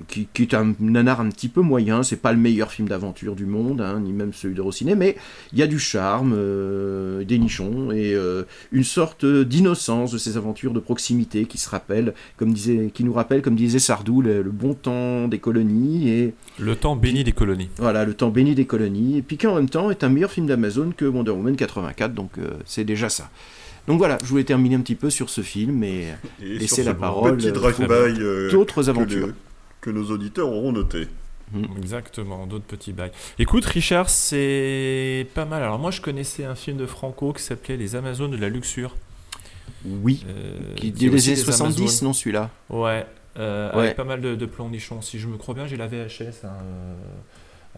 qui, qui est un nanar un petit peu moyen. C'est pas le meilleur film d'aventure du monde, hein, ni même celui de Rossiné, mais il y a du charme, euh, des nichons et euh, une sorte d'innocence de ces aventures de proximité qui se rappellent, comme disait, qui nous rappelle, comme disait Sardou, le, le bon temps des colonies et Le temps béni des colonies. voilà, le temps béni des colonies, et puis qui en même temps est un meilleur film d'Amazon que Wonder Woman 84, donc c'est déjà ça. Donc voilà, je voulais terminer un petit peu sur ce film et, Et laisser sur la parole petit euh, euh, d'autres que aventures. le- que nos auditeurs auront noté. Exactement, d'autres petits bails. Écoute, Richard, c'est pas mal. Alors moi, je connaissais un film de Franco qui s'appelait Les Amazones de la luxure. Oui. Euh, Qui qui est des années des 70, Amazones. non celui-là? Ouais, euh, Ouais. avec pas mal de, de plans nichons. Si je me crois bien, j'ai la VHS hein, euh,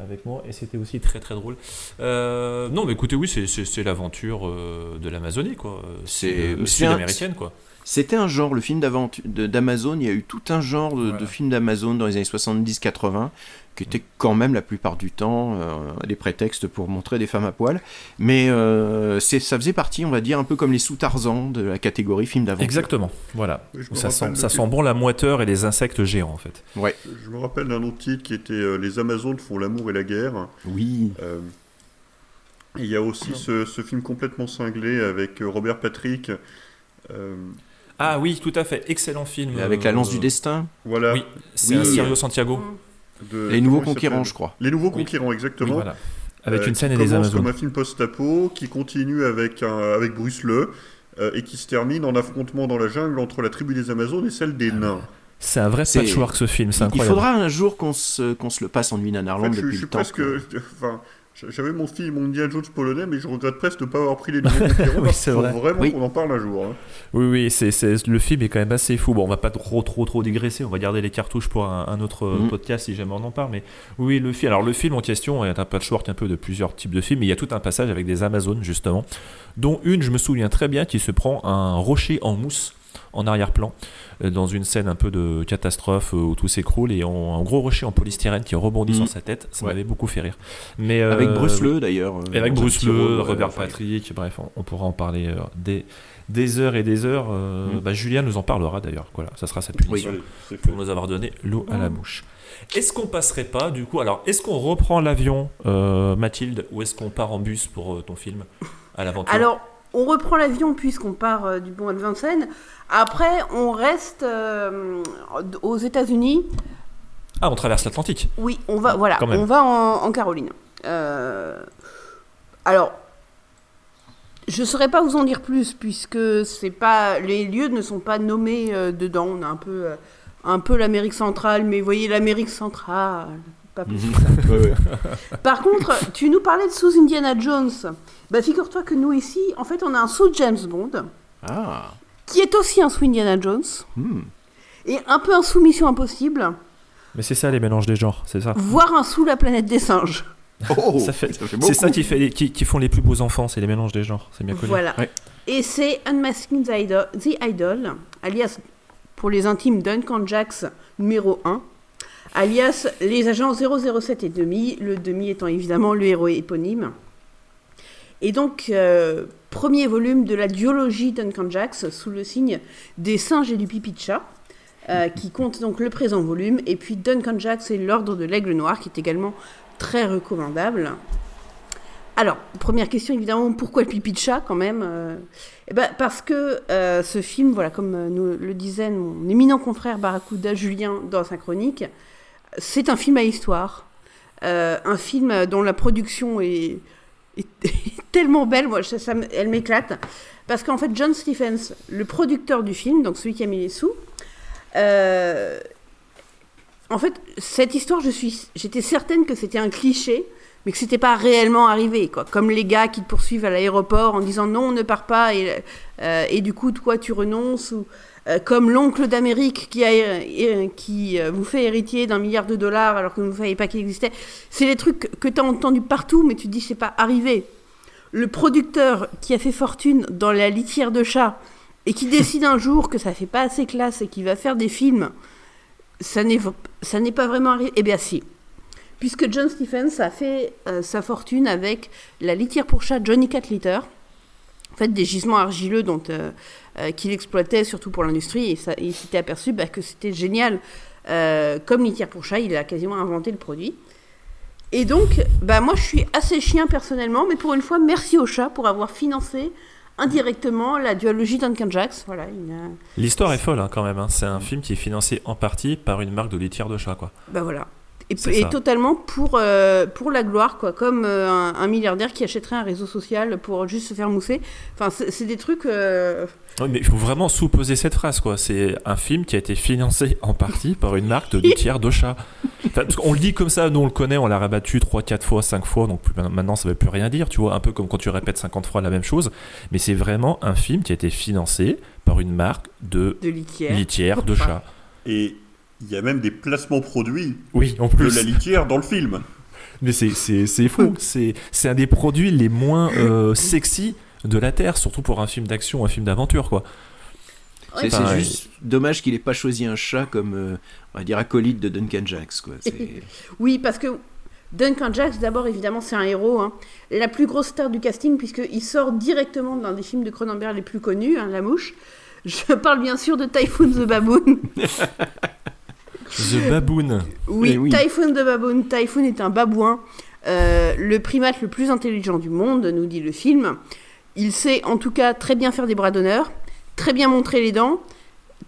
avec moi et c'était aussi très très drôle. Euh, non, mais écoutez, oui, c'est- l'aventure euh, de l'Amazonie, quoi. C'est euh, c'est sud-américaine, quoi. C'était un genre, le film d'Amazon, il y a eu tout un genre de, de films d'Amazon dans les années 70-80 qui étaient quand même la plupart du temps euh, des prétextes pour montrer des femmes à poil. Mais euh, c'est- ça faisait partie, on va dire, un peu comme les sous-Tarzans de la catégorie film d'aventure. Exactement, voilà. Oui, Ça sent, ça bon la moiteur et les insectes géants, en fait. Ouais. Je me rappelle d'un autre titre qui était euh, Les Amazones font l'amour et la guerre. Oui. Euh, et il y a aussi ce, ce film complètement cinglé avec Robert Patrick. euh, Ah oui, tout à fait, excellent film. Et avec la lance euh, du destin. Voilà. Oui, c'est un Sirio Santiago. De- Les Nouveaux il Conquérants, je crois. Les Nouveaux Oui. Conquérants, exactement. Oui, voilà. Avec Euh, une scène et des Amazones. comme un film post-apo, qui continue avec, un, avec Bruce Lee, euh, et qui se termine en affrontement dans la jungle entre la tribu des Amazones et celle des nains. C'est un vrai patchwork ce film, c'est Il incroyable. faudra un jour qu'on se, qu'on se le passe en nuit En fait, je, depuis je suis le temps. presque. que- (laughs) Enfin, j'avais mon film, mon Indiana Jones polonais, mais je regrette presque de ne pas avoir pris les Conquérants. (laughs) Oui, parce c'est vrai. vraiment Oui. qu'on en parle un jour. hein. Oui, oui, c'est, le film est quand même assez fou. Bon, on va pas trop, trop, trop digresser. On va garder les cartouches pour un, un autre Mhm. podcast si jamais on en parle. Mais oui, le film. Alors, le film en question est un patchwork un peu de plusieurs types de films. Mais il y a tout un passage avec des Amazones, justement. Dont une, je me souviens très bien, qui se prend un rocher en mousse en arrière-plan, euh, dans une scène un peu de catastrophe euh, où tout s'écroule et on- un gros rocher en polystyrène qui rebondit Mhm. sur sa tête. Ça Ouais. m'avait beaucoup fait rire. Mais, euh, Avec Bruce Lee, d'ailleurs, Et avec Bruce ouais, Robert Patrick, bref, on, on pourra en parler euh, des, des heures et des heures. euh, Mhm. bah, Julien nous en parlera d'ailleurs. Voilà, ça sera sa punition fait. pour nous avoir donné l'eau à la bouche. Est-ce qu'on passerait pas, du coup, alors, est-ce qu'on reprend l'avion, euh, Mathilde, ou est-ce qu'on part en bus pour euh, ton film à l'aventure? Alors, on reprend l'avion puisqu'on part euh, du Bon de Vincennes. Après, on reste euh, aux États-Unis. Ah, on traverse l'Atlantique. Oui, on va, voilà, on va en, en Caroline. Euh, alors, je ne saurais pas vous en dire plus puisque c'est pas, les lieux ne sont pas nommés euh, dedans. On a un peu, euh, un peu l'Amérique centrale, mais vous voyez l'Amérique centrale, pas plus. (laughs) Par contre, tu nous parlais de sous Indiana Jones. Bah, figure-toi que nous ici, en fait, on a un sous James Bond Ah. qui est aussi un sous Indiana Jones Hmm. et un peu un sous Mission Impossible, Mais c'est ça les mélanges des genres, c'est ça. voire un sous la planète des singes. (laughs) Oh, ça fait, ça fait c'est ça qui, fait qui, qui font les plus beaux enfants, c'est les mélanges des genres, c'est bien connu. Voilà. Ouais. Et c'est Unmasking the Idol, the Idol, alias pour les intimes Duncan Jacks numéro 1, alias les agents 007 et demi, le demi étant évidemment le héros éponyme. Et donc, euh, premier volume de la duologie Duncan Jacks sous le signe des singes et du pipi euh, qui compte donc le présent volume, et puis Duncan Jacks et l'ordre de l'aigle noir, qui est également très recommandable. Alors, première question, évidemment, pourquoi le pipi quand même euh? Eh ben, Parce que ce film, voilà, comme le disait mon éminent confrère Barracuda Julien dans sa chronique, c'est un film à histoire. Un film dont la production est, est- tellement belle, moi, ça- elle m'éclate. Parce qu'en fait, John Stephens, le producteur du film, donc celui qui a mis les sous, euh, en fait, cette histoire, je suis, j'étais certaine que c'était un cliché, mais que c'était pas réellement arrivé, quoi. Comme les gars qui te poursuivent à l'aéroport en disant non, on ne part pas, et, euh, et du coup, toi, tu renonces, ou comme l'oncle d'Amérique qui, euh, euh, vous fait héritier d'un milliard de dollars alors que vous ne saviez pas qu'il existait. C'est les trucs que tu as entendu partout, mais tu te dis c'est pas arrivé. Le producteur qui a fait fortune dans la litière de chat et qui décide un jour que ça fait pas assez classe et qui va faire des films, ça n'est pas vraiment arrivé. Eh bien si. Puisque John Stephens a fait euh, sa fortune avec la litière pour chat Johnny Cat Litter, en fait des gisements argileux dont euh, euh, qu'il exploitait surtout pour l'industrie et, ça- et il s'était aperçu bah, que c'était génial Euh, comme litière pour chat, il a quasiment inventé le produit. Et donc, bah moi je suis assez chien personnellement, mais pour une fois, merci au chat pour avoir financé indirectement la duologie Duncan Jacks. Voilà, L'histoire est folle hein, quand même. hein. C'est un film qui est financé en partie par une marque de litière de chat. Quoi. Bah voilà. Et, totalement pour, euh, pour la gloire, quoi. Comme euh, un, un milliardaire qui achèterait un réseau social pour juste se faire mousser. Enfin, c'est des trucs. euh, Ouais, mais il faut vraiment sous-peser cette phrase. quoi. C'est un film qui a été financé en partie par une marque de litière de chat. Enfin, parce qu'on le dit comme ça, nous on le connaît, on l'a rabattu 3, 4 fois, 5 fois, donc plus- maintenant ça veut plus rien dire, tu vois, un peu comme quand tu répètes 50 fois la même chose. Mais c'est vraiment un film qui a été financé par une marque de, De litière. litière de chat. Et il y a même des placements produits Oui, en de la litière dans le film. Mais c'est- c'est c'est faux. C'est c'est un des produits les moins euh, sexy de la Terre, surtout pour un film d'action, un film d'aventure, quoi. C'est juste dommage qu'il ait pas choisi un chat comme, euh, on va dire, acolyte de Duncan Jacks. Quoi. (laughs) Oui, parce que Duncan Jacks, d'abord, évidemment, c'est un héros. hein. La plus grosse star du casting, puisqu'il sort directement d'un des films de Cronenberg les plus connus, hein, La Mouche. Je parle bien sûr de Typhoon the Baboon. (laughs) The Baboon. Oui, Eh oui. Typhoon the Baboon. Typhoon est un babouin, euh, le primate le plus intelligent du monde, nous dit le film. Il sait en tout cas très bien faire des bras d'honneur, très bien montrer les dents,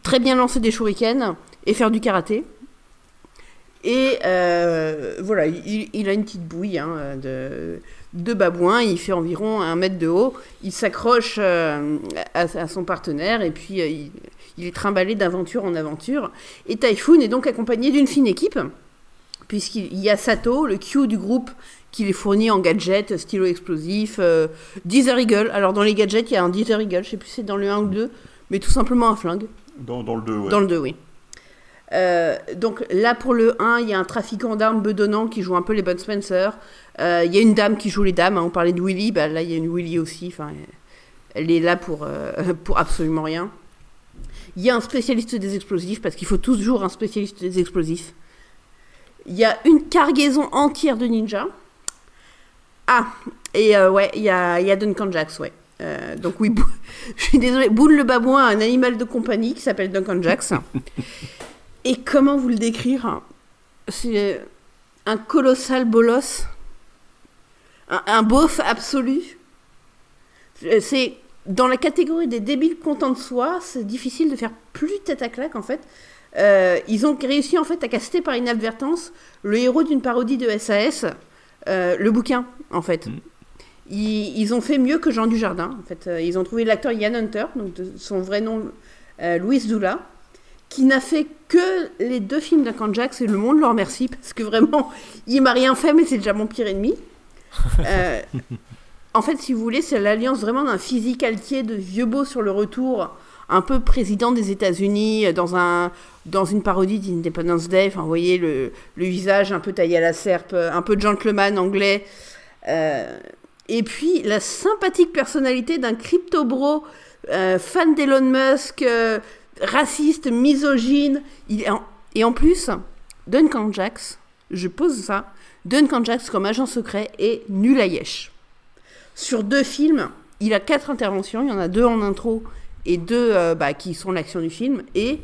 très bien lancer des shurikens et faire du karaté. Et euh, voilà, il, il a une petite bouille hein, de, de babouin, il fait environ un mètre de haut, il s'accroche euh, à, à son partenaire et puis euh, il, il est trimballé d'aventure en aventure. Et Typhoon est donc accompagné d'une fine équipe, puisqu'il y a Sato, le Q du groupe, qui les fournit en gadgets, stylo explosifs, euh, Deezer Eagle. Alors dans les gadgets, il y a un Deezer Eagle, je sais plus si c'est dans le 1 ou le 2, mais tout simplement un flingue. Dans, dans le 2, ouais. Dans le 2, oui. Euh, donc là pour le 1, il y a un trafiquant d'armes bedonnant qui joue un peu les Bud Spencer. Euh, Il y a une dame qui joue les dames. hein. On parlait de Willy, bah, là il y a une Willy aussi. Enfin, elle est là pour, euh, (laughs) pour absolument rien. Il y a un spécialiste des explosifs parce qu'il faut toujours un spécialiste des explosifs. Il y a une cargaison entière de ninjas. Ah, et euh, ouais, il y a, il y a Duncan Jacks, ouais. Euh, donc oui, (laughs) je suis désolée, Boule le babouin a un animal de compagnie qui s'appelle Duncan Jacks. (laughs) Et comment vous le décrire C'est un colossal bolos, un, un beauf absolu. Euh, C'est dans la catégorie des débiles contents de soi, c'est difficile de faire plus tête à claque en fait. Euh, ils ont réussi en fait à caster par inadvertance le héros d'une parodie de SAS, euh, le bouquin en fait. Ils, ils ont fait mieux que Jean Dujardin en fait. Euh, Ils ont trouvé l'acteur Ian Hunter, donc de son vrai nom euh, Louis Zula, qui n'a fait que les deux films d'Akan Jacks et Le Monde leur remercie parce que vraiment (laughs) il m'a rien fait mais c'est déjà mon pire ennemi. (laughs) En fait, si vous voulez, c'est l'alliance vraiment d'un physique altier de vieux beau sur le retour, un peu président des États-Unis, euh, dans, un, dans une parodie d'Independence Day. Enfin, vous voyez le, le visage un peu taillé à la serpe, euh, un peu gentleman anglais. Euh, et puis, la sympathique personnalité d'un crypto-bro fan d'Elon Musk, raciste, misogyne. Il Et en plus, Duncan Jacks, je pose ça, Duncan Jacks comme agent secret est nul à yesh. Sur deux films, il a quatre interventions. Il y en a deux en intro et deux euh, bah, qui sont l'action du film. Et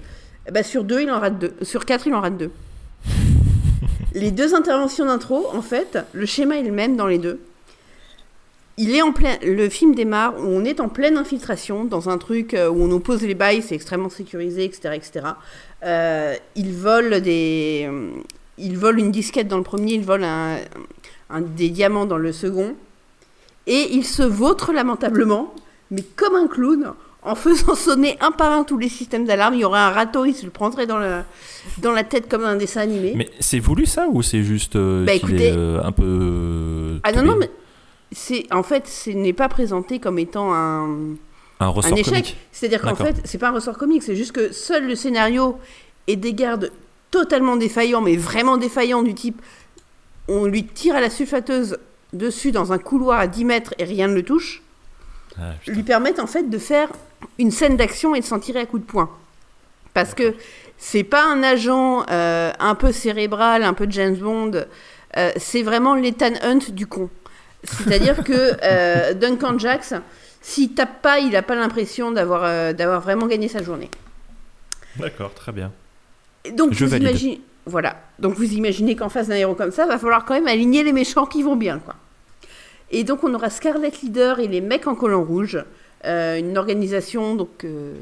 bah, sur deux, il en rate deux. Sur quatre, il en rate deux. (laughs) les deux interventions d'intro, en fait, le schéma est le même dans les deux. il est en plein, le film démarre où on est en pleine infiltration dans un truc euh, où on nous pose les bails, c'est extrêmement sécurisé, etc., etc. Euh, ils volent des, ils volent une disquette dans le premier, ils volent un, un- des diamants dans le second, et ils se vautrent lamentablement, mais comme un clown, en faisant sonner un par un tous les systèmes d'alarme. Il y aurait un râteau, il se le prendrait dans, le, dans la tête comme un dessin animé. Mais c'est voulu ça ou c'est juste euh, Bah, écoutez- est euh, un peu. euh, Ah non, non, mais c'est en fait, ce n'est pas présenté comme étant un, Un ressort échec. comique. C'est-à-dire qu'en fait, c'est pas un ressort comique, c'est juste que seul le scénario et des gardes totalement défaillants, mais vraiment défaillants du type on lui tire à la sulfateuse dessus dans un couloir à 10 mètres et rien ne le touche, Ah, lui permettent en fait de faire une scène d'action et de s'en tirer à coups de poing. Parce que c'est pas un agent euh, un peu cérébral, un peu James Bond, euh, c'est vraiment l'Ethan Hunt du con. C'est-à-dire que (laughs) euh, Duncan Jax, s'il tape pas, il a pas l'impression d'avoir d'avoir vraiment gagné sa journée. D'accord, très bien. Donc Je vous imaginez, voilà. Donc vous imaginez qu'en face d'un héros comme ça, va falloir quand même aligner les méchants qui vont bien, quoi. Et donc on aura Scarlet Leader et les mecs en collant rouge, euh, une organisation donc euh,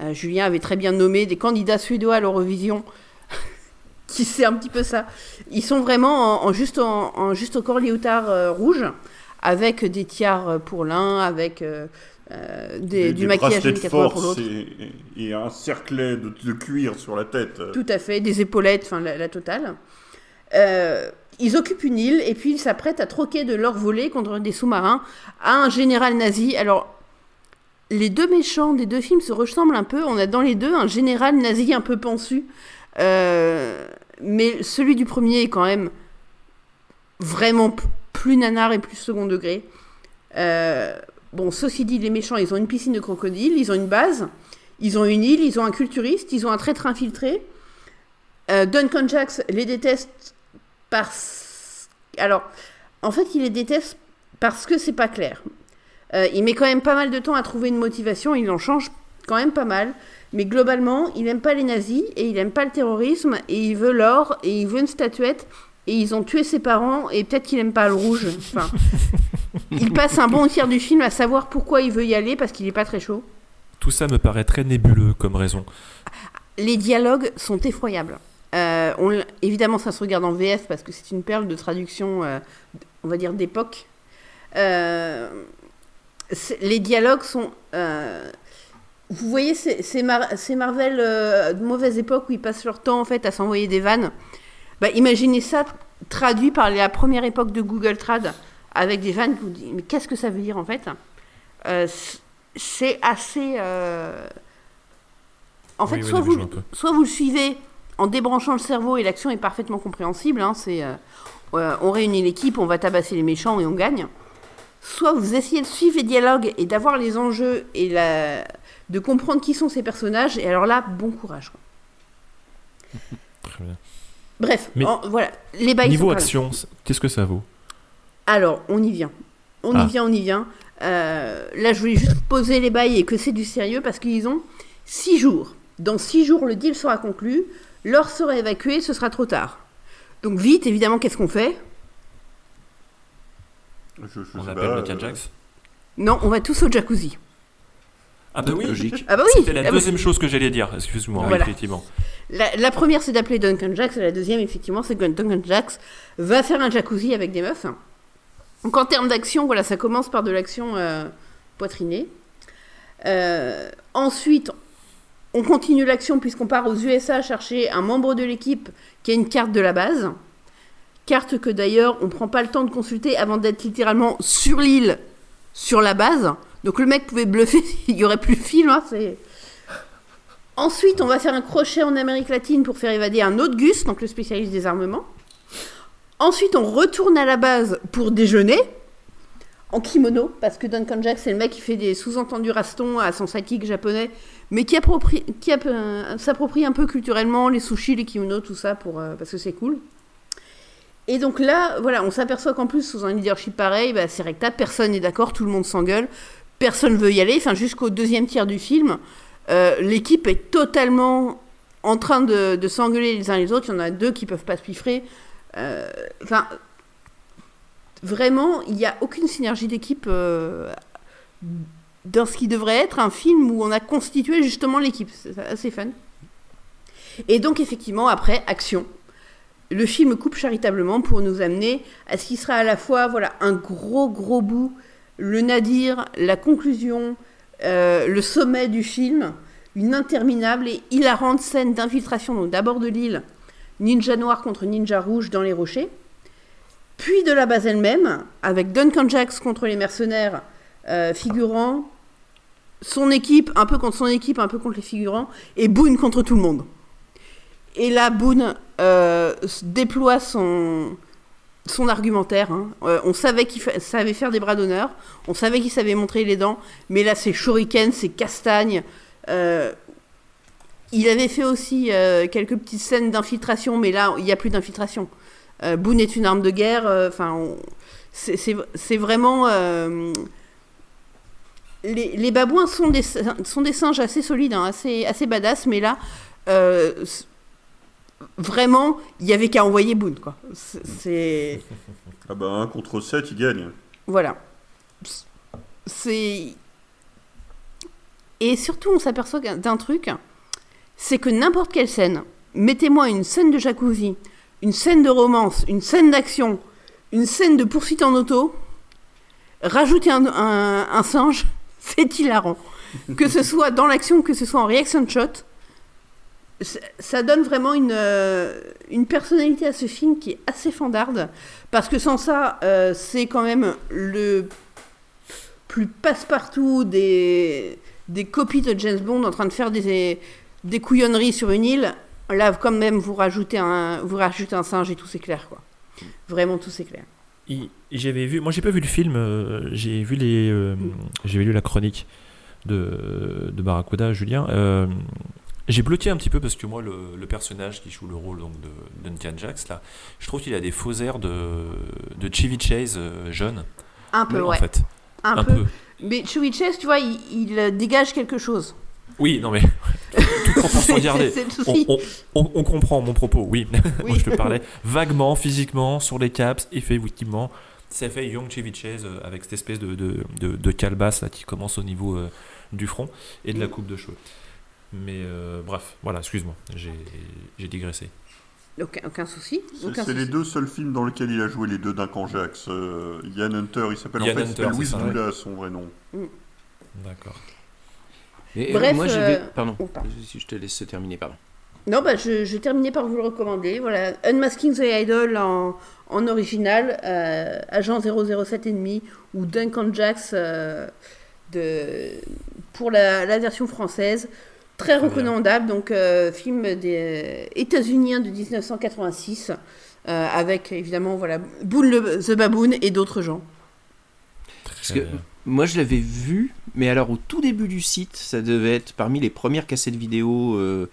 euh, Julien avait très bien nommé des candidats suédois à l'Eurovision. (laughs) qui c'est un petit peu ça. Ils sont vraiment en, en juste en, en juste au corps léotard euh, rouge avec des tiares pour l'un, avec euh, euh, des- du maquillage de 80 pour force et, et un cerclet de, de cuir sur la tête. Tout à fait, des épaulettes, enfin la, la totale. Euh, ils occupent une île et puis ils s'apprêtent à troquer de l'or volé contre des sous-marins à un général nazi. Alors, les deux méchants des deux films se ressemblent un peu. On a dans les deux un général nazi un peu pensu. Euh, mais celui du premier est quand même vraiment plus nanar et plus second degré. Euh, bon, ceci dit, les méchants, ils ont une piscine de crocodile, ils ont une base, ils ont une île, ils ont un culturiste, ils ont un traître infiltré. Euh, Duncan Jax les déteste parce... Alors, en fait, il les déteste parce que c'est pas clair. Euh, il met quand même pas mal de temps à trouver une motivation, il en change quand même pas mal. Mais globalement, il aime pas les nazis et il aime pas le terrorisme et il veut l'or et il veut une statuette et ils ont tué ses parents et peut-être qu'il aime pas le rouge. Enfin, (laughs) il passe un bon tiers du film à savoir pourquoi il veut y aller parce qu'il est pas très chaud. Tout ça me paraît très nébuleux comme raison. Les dialogues sont effroyables. Euh, on évidemment, ça se regarde en VF parce que c'est une perle de traduction, euh, on va dire, d'époque. Euh, les dialogues sont. vous voyez ces, ces Mar- ces Marvel de mauvaise époque où ils passent leur temps en fait à s'envoyer des vannes. Bah, imaginez ça traduit par la première époque de Google Trad avec des vannes vous dites mais qu'est-ce que ça veut dire en fait? C'est assez. En fait, Oui, oui, soit, vous, soit vous le suivez en débranchant le cerveau et l'action est parfaitement compréhensible. hein, c'est, euh, euh, on réunit l'équipe, on va tabasser les méchants et on gagne. Soit vous essayez de suivre les dialogues et d'avoir les enjeux et la... de comprendre qui sont ces personnages. Et alors là, bon courage. (laughs) Très bien. Bref, Mais en- voilà. Les bails Niveau action, qu'est-ce que ça vaut? Alors, on y vient. On Ah. y vient, on y vient. Euh, là, je voulais juste poser les bails et que c'est du sérieux parce qu'ils ont six jours. Dans six jours, le deal sera conclu. L'or sera évacué, ce sera trop tard. Donc vite, évidemment, qu'est-ce qu'on fait? Je- je On appelle pas, Duncan euh, Jax Non, on va tous au jacuzzi. Ah bah oui Logique. Ah bah oui C'était la Ah bah- deuxième chose que j'allais dire, excuse-moi, Voilà. effectivement. La, la première, c'est d'appeler Duncan Jax, et la deuxième, effectivement, c'est que Duncan Jax va faire un jacuzzi avec des meufs. Donc en termes d'action, voilà, ça commence par de l'action euh, poitrinée. Euh, ensuite, on continue l'action puisqu'on part aux USA chercher un membre de l'équipe qui a une carte de la base. Carte que d'ailleurs, on prend pas le temps de consulter avant d'être littéralement sur l'île, sur la base. Donc le mec pouvait bluffer, (laughs) il y aurait plus de hein. Ensuite, on va faire un crochet en Amérique latine pour faire évader un autre Gus, donc le spécialiste des armements. Ensuite, on retourne à la base pour déjeuner, en kimono, parce que Duncan Jack, c'est le mec qui fait des sous-entendus rastons à son sidekick japonais, mais qui, euh, s'approprie un peu culturellement les sushis, les kimonos, tout ça, euh, parce que c'est cool. Et donc là, voilà, on s'aperçoit qu'en plus, sous un leadership pareil, bah, c'est recta, personne n'est d'accord, tout le monde s'engueule, personne veut y aller, enfin jusqu'au deuxième tiers du film, euh, l'équipe est totalement en train de, s'engueuler les uns les autres, il y en a deux qui peuvent pas se piffrer. Enfin, vraiment, il n'y a aucune synergie d'équipe euh, dans ce qui devrait être un film où on a constitué justement l'équipe. C'est assez fun. Et donc, effectivement, après, action. Le film coupe charitablement pour nous amener à ce qui sera à la fois voilà, un gros, gros bout, le nadir, la conclusion, euh, le sommet du film, une interminable et hilarante scène d'infiltration, d'abord de l'île, ninja noir contre ninja rouge dans les rochers, puis de la base elle-même, avec Duncan Jacks contre les mercenaires euh, figurants, son équipe, un peu contre son équipe, un peu contre les figurants, et Boone contre tout le monde. Et là, Boone euh, déploie son, argumentaire. hein. Euh, on savait qu'il savait faire des bras d'honneur, on savait qu'il savait montrer les dents, mais là, c'est shuriken, c'est castagne. Il avait fait aussi quelques petites scènes d'infiltration, mais là, il n'y a plus d'infiltration. Euh, Boone est une arme de guerre. euh, Enfin, c'est vraiment. euh, les, les babouins sont des, sont des singes assez solides, hein, assez, assez badass, mais là, euh, vraiment, il y avait qu'à envoyer Boone, quoi. C'est-. Ah bah 1 contre 7, il gagne. Voilà. C'est. Et surtout, on s'aperçoit d'un truc, c'est que n'importe quelle scène, mettez-moi une scène de jacuzzi, une scène de romance, une scène d'action, une scène de poursuite en auto, rajoutez un, singe, (laughs) c'est hilarant. Que ce soit dans l'action, que ce soit en reaction shot, ça donne vraiment une, euh, une personnalité à ce film qui est assez fandarde. Parce que sans ça, euh, c'est quand même le plus passe-partout des, des copies de James Bond en train de faire des, des couillonneries sur une île. Là, quand même, vous rajoutez un, vous rajoutez un singe et tout s'éclaire, quoi. Vraiment, tout s'éclaire. Il- J'avais vu, moi j'ai pas vu le film, euh, j'ai vu les, euh, j'ai lu la chronique de, de Barracuda, Julien. Euh, j'ai bloqué un petit peu parce que moi le, le personnage qui joue le rôle donc de Duncan Jax là, je trouve qu'il a des faux airs de, de Chevy Chase euh, jeune. Un peu, en ouais. fait. Un, peu. Mais Chewie Chase, tu vois, il, il, dégage quelque chose. Oui, non mais toute proportion (laughs) C'est- gardée. c'est On, souci. on- on- on comprend mon propos, oui. (laughs) Oui. Moi je te parlais vaguement, physiquement, sur les caps, effectivement. Ça fait Young Chevy Chase euh, avec cette espèce de, de, de, de calebasse là, qui commence au niveau euh, du front et de la coupe de cheveux. Mais euh, bref, voilà, excuse-moi, j'ai digressé. Aucun, aucun souci. C'est c'est les deux seuls films dans lesquels il a joué les deux Duncan Jacks. Euh, Ian Hunter, il s'appelle en fait Hunter, c'est Louis Doula, son vrai nom. D'accord. Et, Bref, moi, j'avais. euh, Pardon, oh, pardon. si je te laisse terminer, pardon. Non, bah, je, je terminais par vous le recommander. Voilà, Unmasking the Idol en, en original, euh, Agent 007,5 ou Duncan Jax euh, de, pour la, la version française. Très Très bien. recommandable, donc euh, film des États-Unis de 1986, euh, avec évidemment voilà, Boone le- the Baboon et d'autres gens. Parce que moi, je l'avais vu, mais alors au tout début du site, ça devait être parmi les premières cassettes vidéo euh,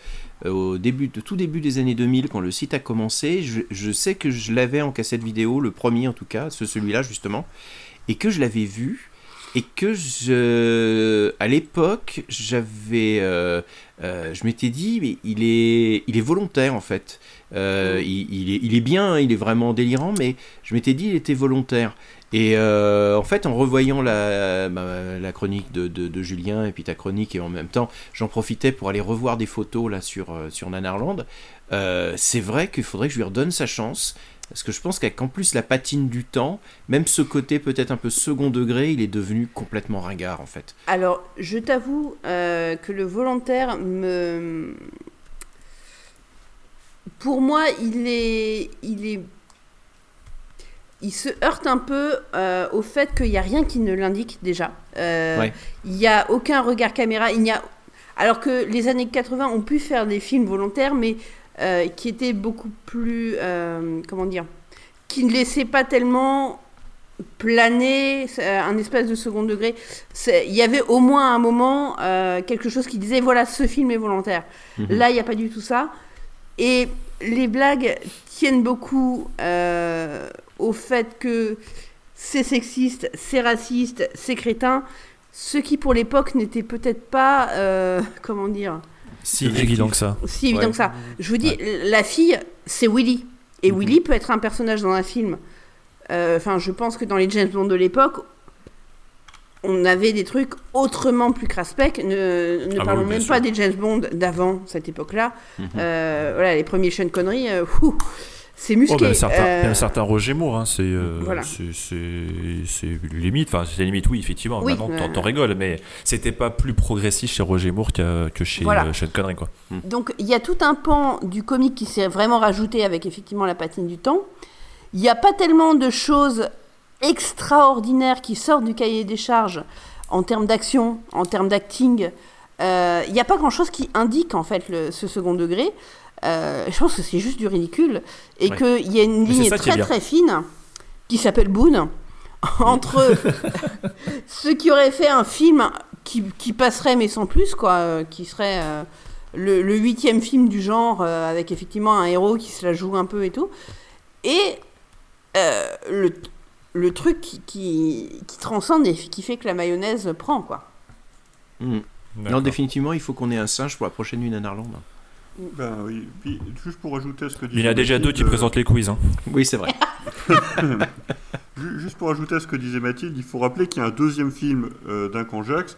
euh, au début, de tout début des années 2000, quand le site a commencé. Je, sais que je l'avais en cassette vidéo, le premier en tout cas, ce celui-là justement, et que je l'avais vu. Et que à l'époque, j'avais, euh, je m'étais dit, il est, il est volontaire en fait. Il, est, il est bien, il est vraiment délirant, mais je m'étais dit, il était volontaire. Et euh, en fait, en revoyant la, chronique de, Julien et puis ta chronique, et en même temps, j'en profitais pour aller revoir des photos là sur, euh, sur Nanarland. Euh, c'est vrai qu'il faudrait que je lui redonne sa chance. Parce que je pense qu'en plus la patine du temps, même ce côté peut-être un peu second degré, il est devenu complètement ringard en fait. Alors, je t'avoue que le volontaire me. Pour moi, il est. Il est. Il se heurte un peu euh, au fait qu'il n'y a rien qui ne l'indique déjà. Euh, Ouais. Il n'y a aucun regard caméra. Il n'y a... Alors que les années 80 ont pu faire des films volontaires, mais euh, qui étaient beaucoup plus. comment dire Qui ne laissaient pas tellement planer un espèce de second degré. Il y avait au moins un moment quelque chose qui disait voilà, ce film est volontaire. Mhm. Là, il n'y a pas du tout ça. Et les blagues tiennent beaucoup euh, au fait que c'est sexiste, c'est raciste, c'est crétin. Ce qui, pour l'époque, n'était peut-être pas. euh, (laughs) comment dire Si évident que ça. si évident que ça. Je vous dis, la fille, c'est Willy. Et Willy peut être un personnage dans un film Euh, Enfin, je pense que dans les James Bond de l'époque, on avait des trucs autrement plus craspec. Ne, ne Ah bah parlons même sûr. pas des James Bond d'avant cette époque-là. Mhm. Euh, voilà, les premiers Sean Connery, euh, c'est musqué. Oh, même certains, Euh, même certains Roger Moore, hein, c'est euh, Voilà. c'est- c'est- c'est limite. Enfin, c'est limite, oui, effectivement. Oui, Maintenant, t'en- euh, t'en rigoles, mais c'était pas plus progressif chez Roger Moore que, que chez Voilà. euh, Sean Connery, quoi. Donc il y a tout un pan du comique qui s'est vraiment rajouté avec effectivement la patine du temps. Il n'y a pas tellement de choses extraordinaires qui sortent du cahier des charges en termes d'action, en termes d'acting. Euh, Il n'y a pas grand-chose qui indique en fait le- ce second degré. Euh, je pense que c'est juste du ridicule et Ouais. qu'il y a une ligne très très fine qui s'appelle Boone (laughs) entre (laughs) (laughs) ceux qui auraient fait un film qui, qui passerait mais sans plus quoi, euh, qui serait euh, le, le huitième film du genre euh, avec effectivement un héros qui se la joue un peu et tout, et euh, le, le truc qui, qui, qui transcende et qui fait que la mayonnaise prend quoi. Hmm. Non, D'accord. définitivement, il faut qu'on ait un singe pour la prochaine nuit Nanarland. Ben oui. Puis, juste pour ajouter à ce que Il y en a déjà deux qui Mathilde, présentent les quiz. Hein. Oui, c'est vrai. (laughs) Ju- Juste pour ajouter à ce que disait Mathilde, il faut rappeler qu'il y a un deuxième film euh, Duncan Jacques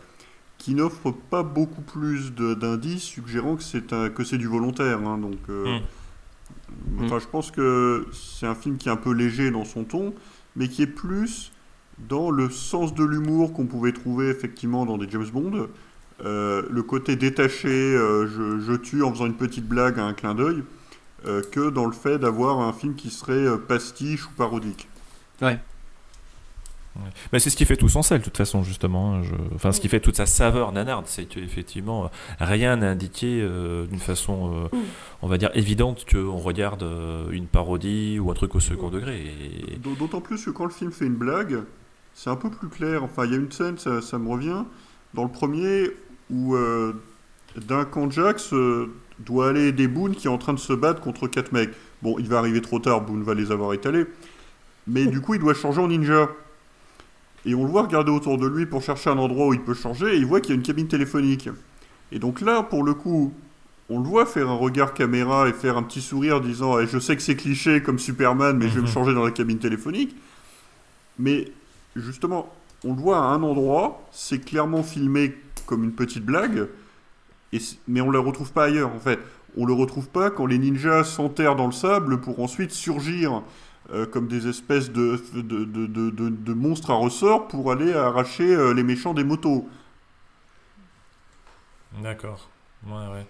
qui n'offre pas beaucoup plus d'indices suggérant que c'est un- que c'est du volontaire. hein, donc, euh, Mm. enfin, je pense que c'est un film qui est un peu léger dans son ton, mais qui est plus dans le sens de l'humour qu'on pouvait trouver effectivement dans des James Bond. Euh, le côté détaché, euh, je, je tue en faisant une petite blague à un clin d'œil, euh, que dans le fait d'avoir un film qui serait pastiche ou parodique. Ouais. Mais c'est ce qui fait tout son sel, de toute façon, justement. hein, je- Enfin, ce qui fait toute sa saveur nanarde, c'est qu'effectivement, euh, rien n'a indiqué euh, d'une façon, euh, Mm. on va dire, évidente qu'on regarde euh, une parodie ou un truc au second degré. Et... D'autant plus que quand le film fait une blague, c'est un peu plus clair. Enfin, il y a une scène, ça, ça me revient, dans le premier, où euh, Duncan Jacks euh, doit aller aider Boone qui est en train de se battre contre quatre mecs. Bon, il va arriver trop tard, Boone va les avoir étalés. Mais du coup, il doit changer en ninja. Et on le voit regarder autour de lui pour chercher un endroit où il peut changer, et il voit qu'il y a une cabine téléphonique. Et donc là, pour le coup, on le voit faire un regard caméra et faire un petit sourire disant Eh, Je sais que c'est cliché comme Superman, mais je vais me changer dans la cabine téléphonique. Mais justement, on le voit à un endroit, c'est clairement filmé comme une petite blague, et mais on ne le retrouve pas ailleurs en fait. On le retrouve pas quand les ninjas s'enterrent dans le sable pour ensuite surgir euh, comme des espèces de, de, de, de- de- de monstres à ressort pour aller arracher euh, les méchants des motos. D'accord. Ouais, ouais.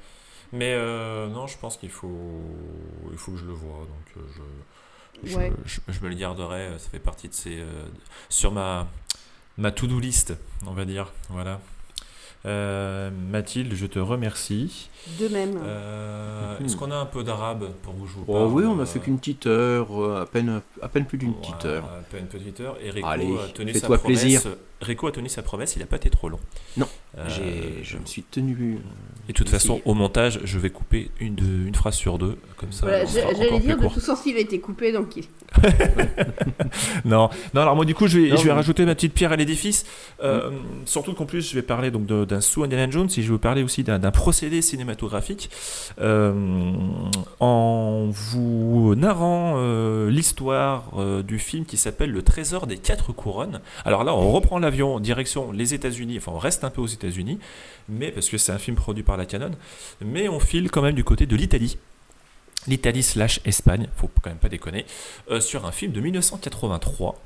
Mais euh, non, je pense qu'il faut, il faut que je le voie. Donc je, je, Ouais. je, je me le garderai. Ça fait partie de ces, euh, sur ma, ma to-do list, on va dire. Voilà. Euh, Mathilde, je te remercie. De même. Euh, Est-ce qu'on a un peu d'arabe pour vous jouer Oh oui, on a fait qu'une petite heure, euh, à peine, à peine plus d'une petite heure. À peine une petite heure. Et Rico Allez, a tenu sa fais-toi promesse. plaisir. Rico a tenu sa promesse, il n'a pas été trop long. Non, Euh, j'ai- je me suis tenu. euh, Et de toute façon, au montage, je vais couper une, de- une phrase sur deux, comme ça. Voilà, J'allais dire, plus de tout sens, il a été coupé, donc il... (laughs) non, non, alors moi du coup je vais, Non, je vais mais- rajouter ma petite pierre à l'édifice. Euh, Surtout qu'en plus je vais parler donc d'un sous Indiana Jones et je vais vous parler aussi d'un d'un procédé cinématographique euh, en vous narrant euh, l'histoire euh, du film qui s'appelle Le Trésor des Quatre Couronnes. Alors là on reprend l'avion en direction les États-Unis, enfin on reste un peu aux États-Unis, mais parce que c'est un film produit par la Canon, mais on file quand même du côté de l'Italie l'Italie slash Espagne, faut quand même pas déconner, sur un film de 1983,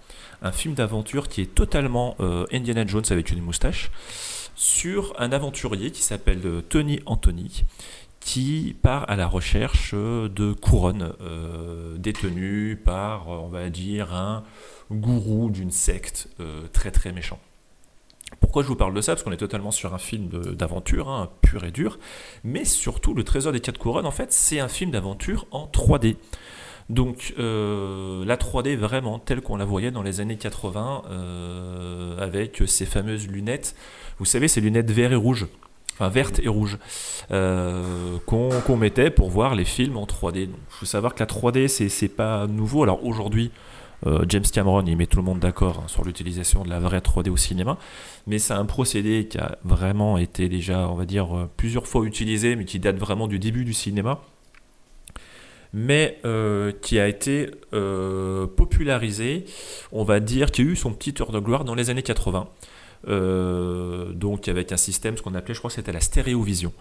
un film d'aventure qui est totalement Indiana Jones avec une moustache, sur un aventurier qui s'appelle euh, Tony Anthony, qui part à la recherche euh, de couronnes euh, détenues par, on va dire, un gourou d'une secte très très méchant. Pourquoi je vous parle de ça? Parce qu'on est totalement sur un film d'aventure, hein, pur et dur. Mais surtout, Le Trésor des Quatre Couronnes, en fait, c'est un film d'aventure en 3D. Donc, la 3D vraiment telle qu'on la voyait dans les années 80, euh, avec ces fameuses lunettes. Vous savez, ces lunettes vertes et rouges. Vertes et rouges. qu'on mettait pour voir les films en 3D. Il faut savoir que la 3D, c'est pas nouveau. Alors aujourd'hui, euh, James Cameron, il met tout le monde d'accord hein, sur l'utilisation de la vraie 3D au cinéma, mais c'est un procédé qui a vraiment été déjà, on va dire, euh, plusieurs fois utilisé, mais qui date vraiment du début du cinéma. mais euh, qui a été popularisé, on va dire, qui a eu son petit heure de gloire dans les années 80. Euh, donc avec un système, ce qu'on appelait, je crois que c'était la stéréovision.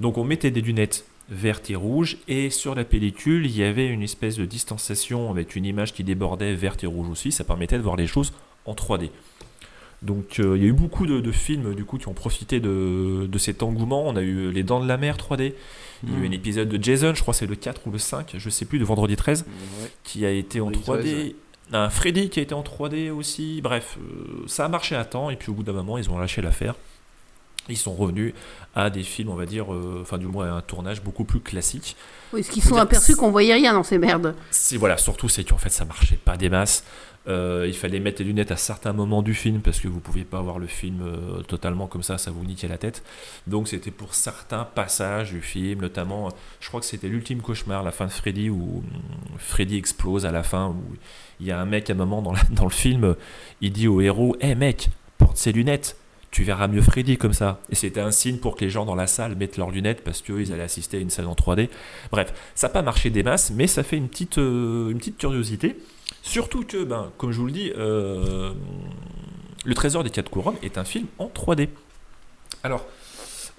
Donc on mettait des lunettes vertes et rouges, et sur la pellicule, il y avait une espèce de distanciation avec une image qui débordait verte et rouge aussi, ça permettait de voir les choses en 3D. Donc euh, il y a eu beaucoup de, de films du coup qui ont profité de, de cet engouement. On a eu Les Dents de la Mer 3D. Il y a eu Mm. un épisode de Jason, je crois c'est le 4 ou le 5, je sais plus, de vendredi 13, Ouais. qui a été en Vendredi 3D. 13, ouais. Un Freddy qui a été en 3D aussi. Bref, euh, ça a marché à temps et puis au bout d'un moment, ils ont lâché l'affaire. Ils sont revenus à des films, on va dire, euh, enfin du moins à un tournage beaucoup plus classique. Oui, ce qu'ils sont aperçus qu'on voyait rien dans ces merdes. c'est voilà, surtout c'est qu'en fait ça marchait pas des masses. Euh, il fallait mettre les lunettes à certains moments du film parce que vous pouviez pas voir le film euh, totalement comme ça, ça vous niquait la tête. Donc c'était pour certains passages du film, notamment, je crois que c'était l'ultime cauchemar, la fin de Freddy où Freddy explose à la fin où il y a un mec à un moment dans, la- (laughs) dans le film, il dit au héros, hé mec, porte ses lunettes. Tu verras mieux Freddy comme ça. Et c'était un signe pour que les gens dans la salle mettent leurs lunettes parce qu'ils allaient assister à une salle en 3D. Bref, ça n'a pas marché des masses, mais ça fait une petite, euh, une petite curiosité. Surtout que, ben, comme je vous le dis, euh, Le Trésor des Quatre Couronnes est un film en 3D. Alors,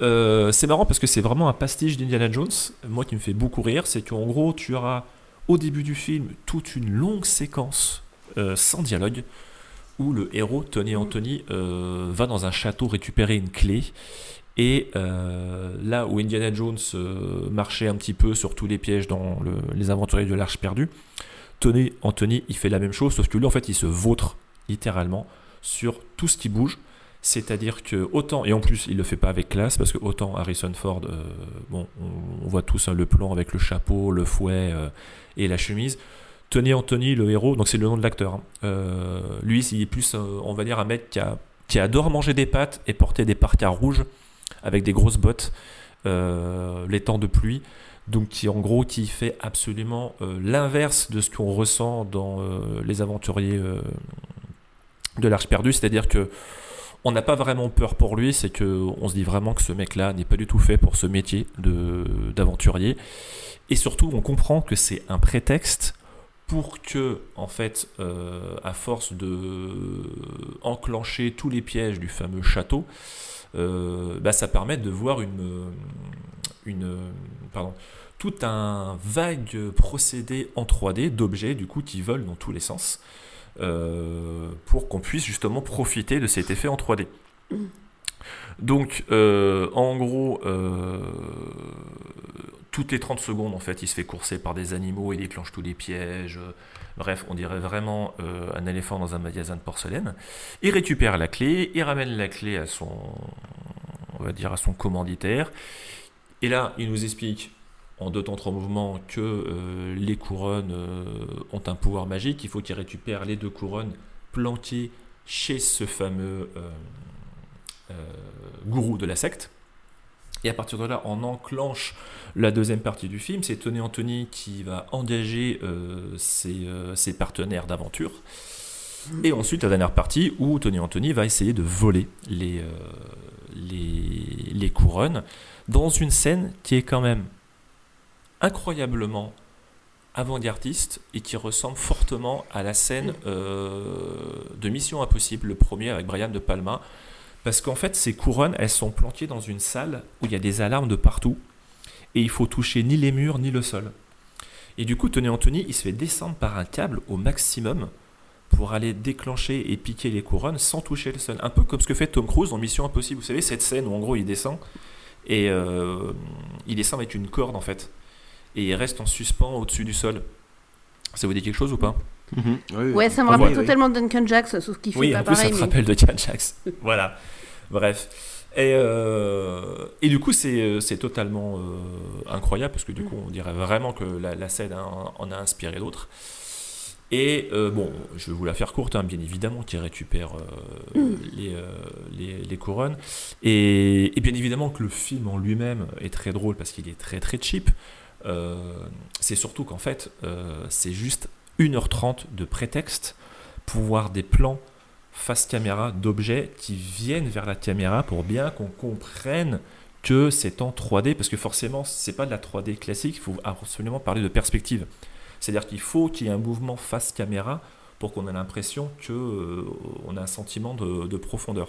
euh, c'est marrant parce que c'est vraiment un pastiche d'Indiana Jones. Moi qui me fait beaucoup rire, c'est qu'en gros, tu auras au début du film toute une longue séquence sans dialogue où le héros, Tony Anthony, euh, va dans un château récupérer une clé. Et euh, là où Indiana Jones euh, marchait un petit peu sur tous les pièges dans le- les aventuriers de l'Arche perdue, Tony Anthony, il fait la même chose, sauf que lui, en fait, il se vautre littéralement sur tout ce qui bouge. C'est-à-dire que autant, et en plus il le fait pas avec classe, parce que autant Harrison Ford, bon, on, voit tous hein, le plan avec le chapeau, le fouet et la chemise. Tony Anthony, le héros, donc c'est le nom de l'acteur. hein. Euh, lui, il est plus, euh, on va dire, un mec qui, a, qui adore manger des pâtes et porter des parkas rouges avec des grosses bottes euh, les temps de pluie. Donc qui en gros qui fait absolument l'inverse de ce qu'on ressent dans les aventuriers de l'Arche perdue, c'est-à-dire que on n'a pas vraiment peur pour lui, c'est que on se dit vraiment que ce mec-là n'est pas du tout fait pour ce métier d'aventurier, et surtout on comprend que c'est un prétexte pour que, en fait, euh, à force de enclencher tous les pièges du fameux château, euh, bah, ça permet de voir une, une, pardon, tout un vague procédé en 3D d'objets du coup qui volent dans tous les sens euh, pour qu'on puisse justement profiter de cet effet en 3D. Donc, euh, en gros, euh, toutes les 30 secondes, en fait, il se fait courser par des animaux, il déclenche tous les pièges. Bref, on dirait vraiment euh, un éléphant dans un magasin de porcelaine. Il récupère la clé, il ramène la clé à son, commanditaire. Et là, il nous explique en deux temps trois mouvements que euh, les couronnes euh, ont un pouvoir magique. Il faut qu'il récupère les deux couronnes planquées chez ce fameux euh, euh, gourou de la secte. Et à partir de là, on enclenche la deuxième partie du film. C'est Tony Anthony qui va engager euh, ses, euh, ses partenaires d'aventure. Et ensuite, la dernière partie où Tony Anthony va essayer de voler les, euh, les, les couronnes dans une scène qui est quand même incroyablement avant-gardiste et qui ressemble fortement à la scène de Mission Impossible, le premier avec Brian De Palma. Parce qu'en fait, ces couronnes, elles sont planquées dans une salle où il y a des alarmes de partout et il faut toucher ni les murs ni le sol. Et du coup, Tony Anthony, il se fait descendre par un câble au maximum pour aller déclencher et piquer les couronnes sans toucher le sol. Un peu comme ce que fait Tom Cruise dans Mission Impossible. Vous savez, cette scène où en gros il descend et euh, il descend avec une corde en fait. Et il reste en suspens au-dessus du sol. Ça vous dit quelque chose ou pas? Ouais, ça me On rappelle totalement Duncan Jacks, sauf qu'il fait oui, pas en plus, pareil. ça te mais- rappelle de Jan Jax. (laughs) voilà. Bref. Et, euh, et du coup, c'est euh, totalement euh, incroyable parce que du coup, on dirait vraiment que la, la scène en- en a inspiré d'autres. Et euh, bon, je vais vous la faire courte, hein, bien évidemment, qui récupère Mm. les, les, les couronnes. Et, et bien évidemment que le film en lui-même est très drôle parce qu'il est très très cheap. C'est surtout qu'en fait, c'est juste 1h30 de prétexte pour voir des plans face caméra d'objets qui viennent vers la caméra pour bien qu'on comprenne que c'est en 3D, parce que forcément, c'est pas de la 3D classique, il faut absolument parler de perspective. C'est-à-dire qu'il faut qu'il y ait un mouvement face caméra pour qu'on ait l'impression qu'on euh, on a un sentiment de, profondeur.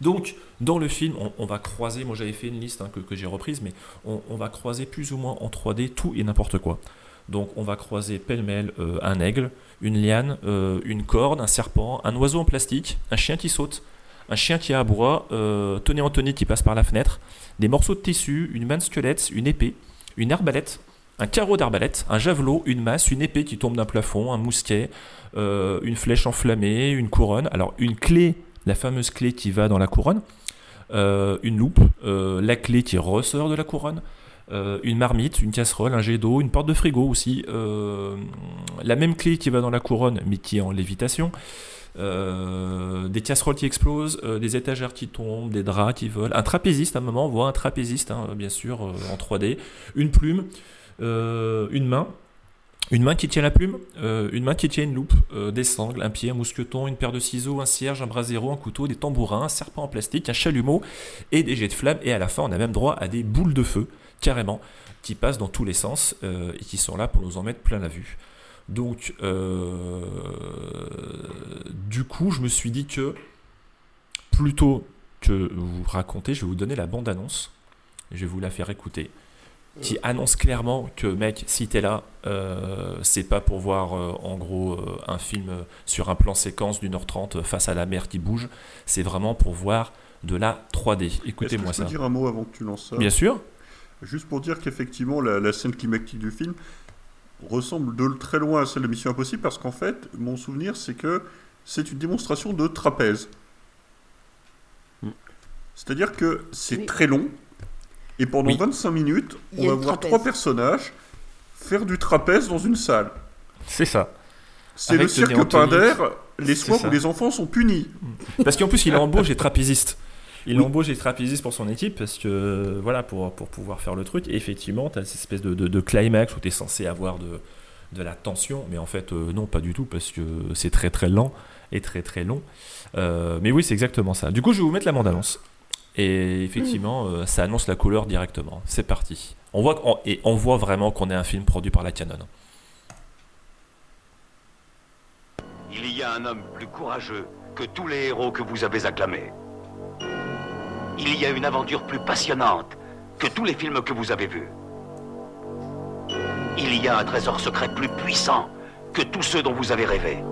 Donc, dans le film, on, va croiser, moi j'avais fait une liste hein, que, j'ai reprise, mais on, va croiser plus ou moins en 3D tout et n'importe quoi. Donc, on va croiser pêle-mêle euh, un aigle, une liane, euh, une corde, un serpent, un oiseau en plastique, un chien qui saute, un chien qui aboie, euh, Tony Anthony qui passe par la fenêtre, des morceaux de tissu, une main de squelette, une épée, une arbalète, un carreau d'arbalète, un javelot, une masse, une épée qui tombe d'un plafond, un mousquet, euh, une flèche enflammée, une couronne. Alors une clé, la fameuse clé qui va dans la couronne, euh, une loupe, la clé qui ressort de la couronne, une marmite, une casserole, un jet d'eau, une porte de frigo aussi, la même clé qui va dans la couronne mais qui est en lévitation. Euh, des casseroles qui explosent, euh, des étagères qui tombent, des draps qui volent, un trapéziste à un moment, on voit un trapéziste hein, bien sûr euh, en 3D, une plume, une main, une main qui tient la plume, une main qui tient une loupe, des sangles, un pied, un mousqueton, une paire de ciseaux, un cierge, un brasero, un couteau, des tambourins, un serpent en plastique, un chalumeau et des jets de flammes. Et à la fin, on a même droit à des boules de feu, carrément, qui passent dans tous les sens et qui sont là pour nous en mettre plein la vue. Donc, euh, du coup, je me suis dit que plutôt que vous raconter, je vais vous donner la bande-annonce. Je vais vous la faire écouter. Qui annonce clairement que, mec, si t'es là, euh, c'est pas pour voir euh, en gros un film sur un plan séquence d'une heure trente face à la mer qui bouge. C'est vraiment pour voir de la 3D. Écoutez-moi ça. Je peux dire un mot avant que tu lances ça? Bien sûr. Juste pour dire qu'effectivement, la, la, scène climatique du film, ressemble de très loin à celle de Mission Impossible parce qu'en fait, mon souvenir, c'est que c'est une démonstration de trapèze. Hmm. C'est-à-dire que c'est très long et pendant 25 minutes, on va voir trois personnages faire du trapèze dans une salle. C'est ça. C'est le cirque Pinder, les soirs où les enfants sont punis. Parce qu'en plus, il embauche des trapézistes. Il embauche des trapézistes pour son équipe parce que voilà pour, pour pouvoir faire le truc. Et effectivement, tu as cette espèce de, de, climax où tu es censé avoir de, de la tension, mais en fait euh, non, pas du tout parce que c'est très très lent et très très long. Euh, mais oui, c'est exactement ça. Du coup, je vais vous mettre la bande-annonce. Et effectivement, euh, ça annonce la couleur directement. C'est parti. On voit et on voit vraiment qu'on est un film produit par la Canon. Il y a un homme plus courageux que tous les héros que vous avez acclamés il y a une aventure plus passionnante que tous les films que vous avez vus. Il y a un trésor secret plus puissant que tous ceux dont vous avez rêvé.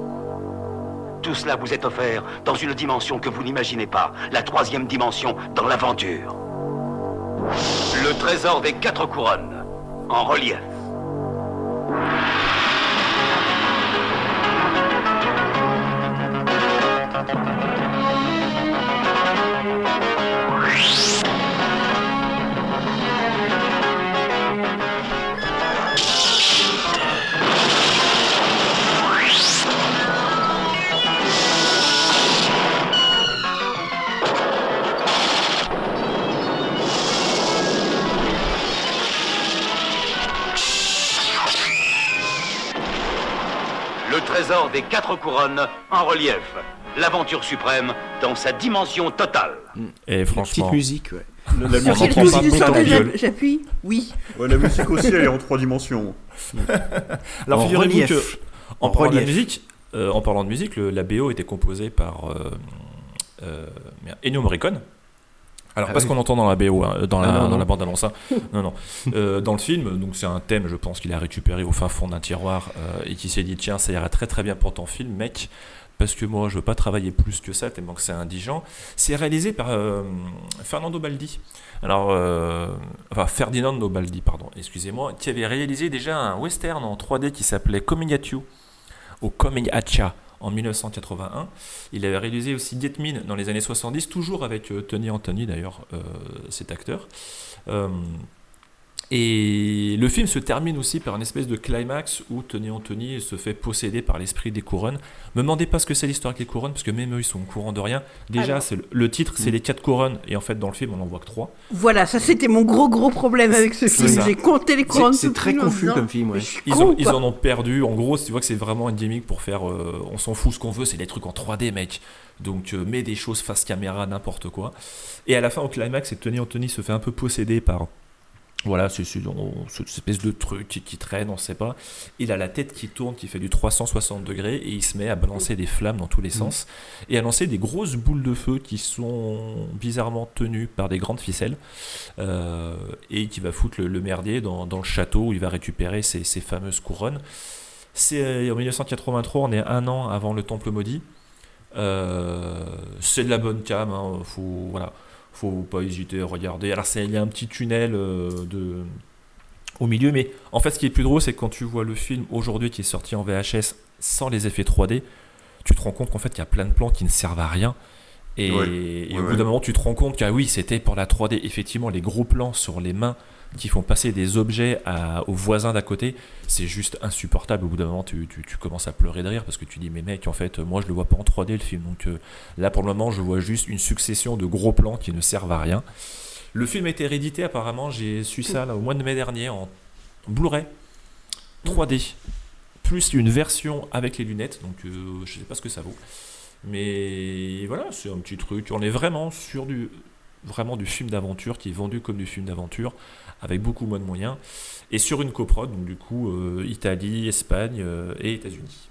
Tout cela vous est offert dans une dimension que vous n'imaginez pas, la troisième dimension dans l'aventure. Le trésor des quatre couronnes, en relief. Trésor des quatre couronnes en relief. L'aventure suprême dans sa dimension totale. Et franchement. Petite musique, ouais. La, musique J'appuie, oui. la musique aussi, elle est en trois dimensions. (laughs) Alors, figurez-vous que, en, parlant de musique, euh, en parlant de musique, la BO était composée par euh, euh, Ennio Morricone. Alors, ah pas ce qu'on entend dans la BO, hein, dans, la, ah, bande annonce. Hein. non, non. Euh, dans le film, donc c'est un thème, je pense qu'il a récupéré au fin fond d'un tiroir euh, et qui s'est dit tiens, ça irait très très bien pour ton film, mec. Parce que moi, je veux pas travailler plus que ça, tellement que c'est indigent. C'est réalisé par euh, Fernando Baldi. Alors, enfin, Ferdinando Baldi, pardon, excusez-moi, qui avait réalisé déjà un western en 3D qui s'appelait Coming at You, ou Coming at Ya en 1981. Il avait réalisé aussi Get dans les années 70, toujours avec euh, Tony Anthony d'ailleurs, euh, cet acteur. Et le film se termine aussi par une espèce de climax où Tony Anthony se fait posséder par l'esprit des couronnes. Me demandez pas ce que c'est l'histoire avec les couronnes, parce que même eux, ils sont au courant de rien. Déjà, c'est le, le titre, c'est Mm. les quatre couronnes, et en fait, dans le film, on en voit que trois. Voilà, ça c'était mon gros gros problème avec ce film. J'ai compté les couronnes c'est très confus disant, comme film, ouais. Ils, con, ont- ils quoi. en ont perdu. En gros, tu vois que c'est vraiment un gimmick pour faire. euh, on s'en fout ce qu'on veut, c'est des trucs en 3D, mec. Donc, euh, mets des choses face caméra, n'importe quoi. Et à la fin, au climax, c'est Tony Anthony se fait un peu posséder par. Voilà, c'est cette espèce de truc qui, qui traîne, on sait pas. Il a la tête qui tourne, qui fait du 360 degrés, et il se met à balancer des flammes dans tous les sens, et à lancer des grosses boules de feu qui sont bizarrement tenues par des grandes ficelles, euh, et qui va foutre le, le merdier dans, dans le château où il va récupérer ces fameuses couronnes. C'est euh, en 1983, on est un an avant le Temple maudit. Euh, c'est de la bonne cam, hein, faut voilà, faut pas hésiter à regarder. Alors il y a un petit tunnel euh, de au milieu, mais en fait ce qui est plus drôle, c'est que quand tu vois le film aujourd'hui qui est sorti en VHS sans les effets 3D, tu te rends compte qu'en fait il y a plein de plans qui ne servent à rien. Et, Ouais. et Ouais, au bout ouais. d'un moment, tu te rends compte que ah oui, c'était pour la 3D. Effectivement, les gros plans sur les mains qui font passer des objets aux voisins d'à côté, c'est juste insupportable. Au bout d'un moment, tu, commences à pleurer de rire parce que tu dis, mais mec, en fait, moi, je le vois pas en 3D le film. Donc euh, là, pour le moment, je vois juste une succession de gros plans qui ne servent à rien. Le film a été réédité, apparemment, j'ai su ça au mois de mai dernier en Blu-ray 3D, plus une version avec les lunettes. Donc euh, je sais pas ce que ça vaut. Mais voilà, c'est un petit truc. On est vraiment sur du, vraiment du film d'aventure qui est vendu comme du film d'aventure avec beaucoup moins de moyens et sur une coprode, donc du coup euh, Italie, Espagne euh, et États-Unis.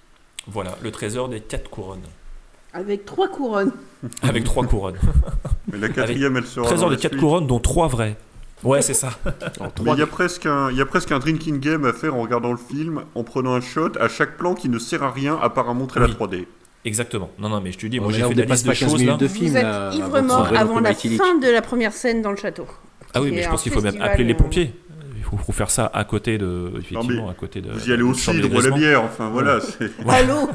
Voilà, le trésor des quatre couronnes. Avec trois couronnes. (laughs) Avec trois couronnes. Mais la quatrième, Avec elle sera Trésor dans des quatre suite. couronnes, dont trois vraies. Ouais, c'est ça. Il y, a presque un, il y a presque un drinking game à faire en regardant le film, en prenant un shot à chaque plan qui ne sert à rien à part à montrer la 3D. Exactement. Non, non, mais je te dis, moi j'ai fait la liste de pas 15 choses là. de film, Vous êtes ivre mort avant la fin de la première scène dans le château. Ah oui, mais je pense qu'il faut même appeler les euh, pompiers. Il faut, faut faire ça à côté de, effectivement, à côté de. Vous y allez de au chambre cidre ou à la bière, enfin voilà. (laughs) Allô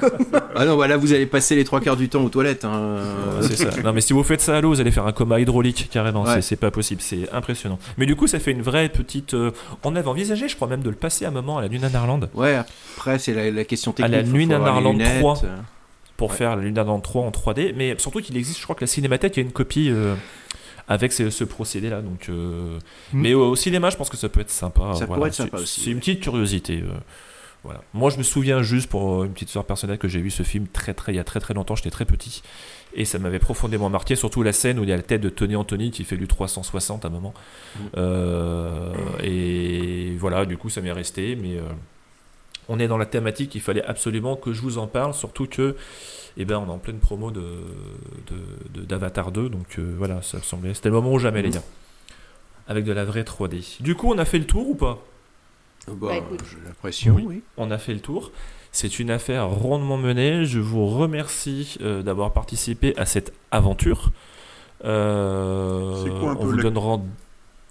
Ah non, bah là vous allez passer les trois quarts du temps aux toilettes. hein. Ouais, c'est ça. Non, mais si vous faites ça à l'eau, vous allez faire un coma hydraulique carrément. Ouais. C'est- pas possible. C'est impressionnant. Mais du coup, ça fait une vraie petite. euh, On avait envisagé, je crois même, de le passer à un moment à la Nuit Nanarland. Ouais, après c'est la, la question À technique. la faut- Nuit Nanarland lunettes, 3. euh. Pour faire la Nuit Nanarland 3 en 3D. Mais surtout qu'il existe, je crois que la Cinémathèque, il y a une copie. euh, avec ce, ce procédé-là, donc. euh, Mm. Mais au, cinéma, je pense que ça peut être sympa. Ça voilà. pourrait être sympa aussi, C'est une petite curiosité. euh, Voilà. Moi, je me souviens juste pour euh, une petite histoire personnelle que j'ai vu ce film très très il y a très très longtemps. J'étais très petit et ça m'avait profondément marqué, surtout la scène où il y a la tête de Tony Anthony qui fait du 360 à un moment. Euh, et voilà, du coup, ça m'est resté. Mais on est dans la thématique. Il fallait absolument que je vous en parle, surtout que eh ben, on est en pleine promo de de- de- d'Avatar 2, donc euh, voilà, ça me semblait. C'était le moment ou jamais, les gars. Avec de la vraie 3D. Du coup, on a fait le tour ou pas? Bah, Bah, écoute. j'ai l'impression, oui. On a fait le tour. C'est une affaire rondement menée. Je vous remercie euh, d'avoir participé à cette aventure. Euh, C'est quoi un on peu vous donne rend-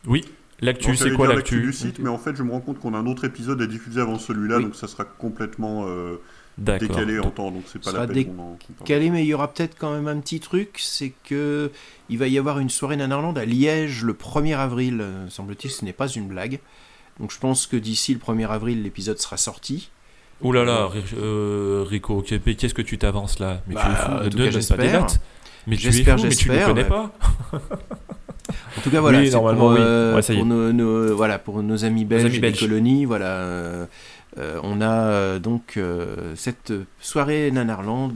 Oui, l'actu, Non, c'est quoi l'actu? du site, mais en fait, je me rends compte qu'on a un autre épisode à diffuser avant celui-là, Oui. donc ça sera complètement euh. Décalé en temps, donc c'est pas la peine décalé, mais il y aura peut-être quand même un petit truc, c'est que il va y avoir une soirée Nanarland à Liège le 1er avril, euh, semble-t-il, ce n'est pas une blague. Donc je pense que d'ici le 1er avril, l'épisode sera sorti. Ouh là là, euh, Rico, ok, mais qu'est-ce que tu t'avances là? Mais Bah, tu es fou, en ne tout donne cas, pas des j'espère. dates. Mais tu es J'espère, fou, mais tu ne j'espère, connais pas. (laughs) En tout cas, voilà, Oui, c'est normalement, pour, oui. euh, Ouais, pour nos, nos- voilà, pour nos amis belges amis et belges. des colonies, voilà, euh, euh, on a euh, donc euh, cette soirée Nanarland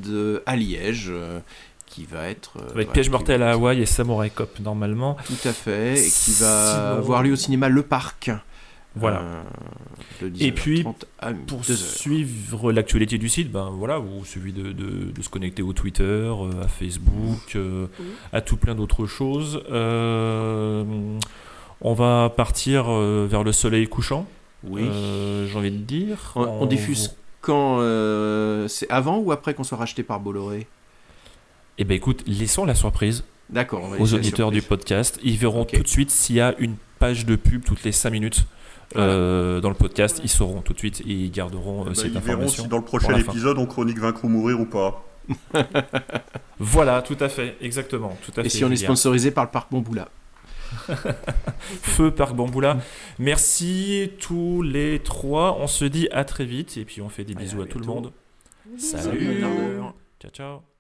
à Liège euh, qui va être euh, Piège mortel à Hawaï et Samurai Cop normalement. Tout à fait, et qui va Sinon- avoir lieu au cinéma Le Parc. Voilà. euh, Et puis, 19h30 à pour 2h. suivre l'actualité du site, ben voilà, vous suffit de, de- de se connecter au Twitter, euh, à Facebook, euh, à tout plein d'autres choses. Euh, on va partir euh, vers le soleil couchant. Oui. Euh, J'ai envie de dire. On, on diffuse quand euh, C'est avant ou après qu'on soit racheté par Bolloré? Eh ben écoute, laissons la surprise. D'accord, Aux auditeurs du podcast, ils verront tout de suite s'il y a une page de pub toutes les 5 minutes. euh, dans le podcast, ils sauront tout de suite et ils garderont euh, Bah, cette ils verront information. si dans le prochain épisode on chronique Vaincre ou Mourir ou pas. (laughs) Voilà, tout à fait, exactement. Tout à Et fait, si on est sponsorisé par le Parc Bonboula (laughs) Feu Parc Bamboula. Merci tous les trois. On se dit à très vite et puis on fait des Allez, bisous à à tout le monde. Salut. Salut. Ciao ciao.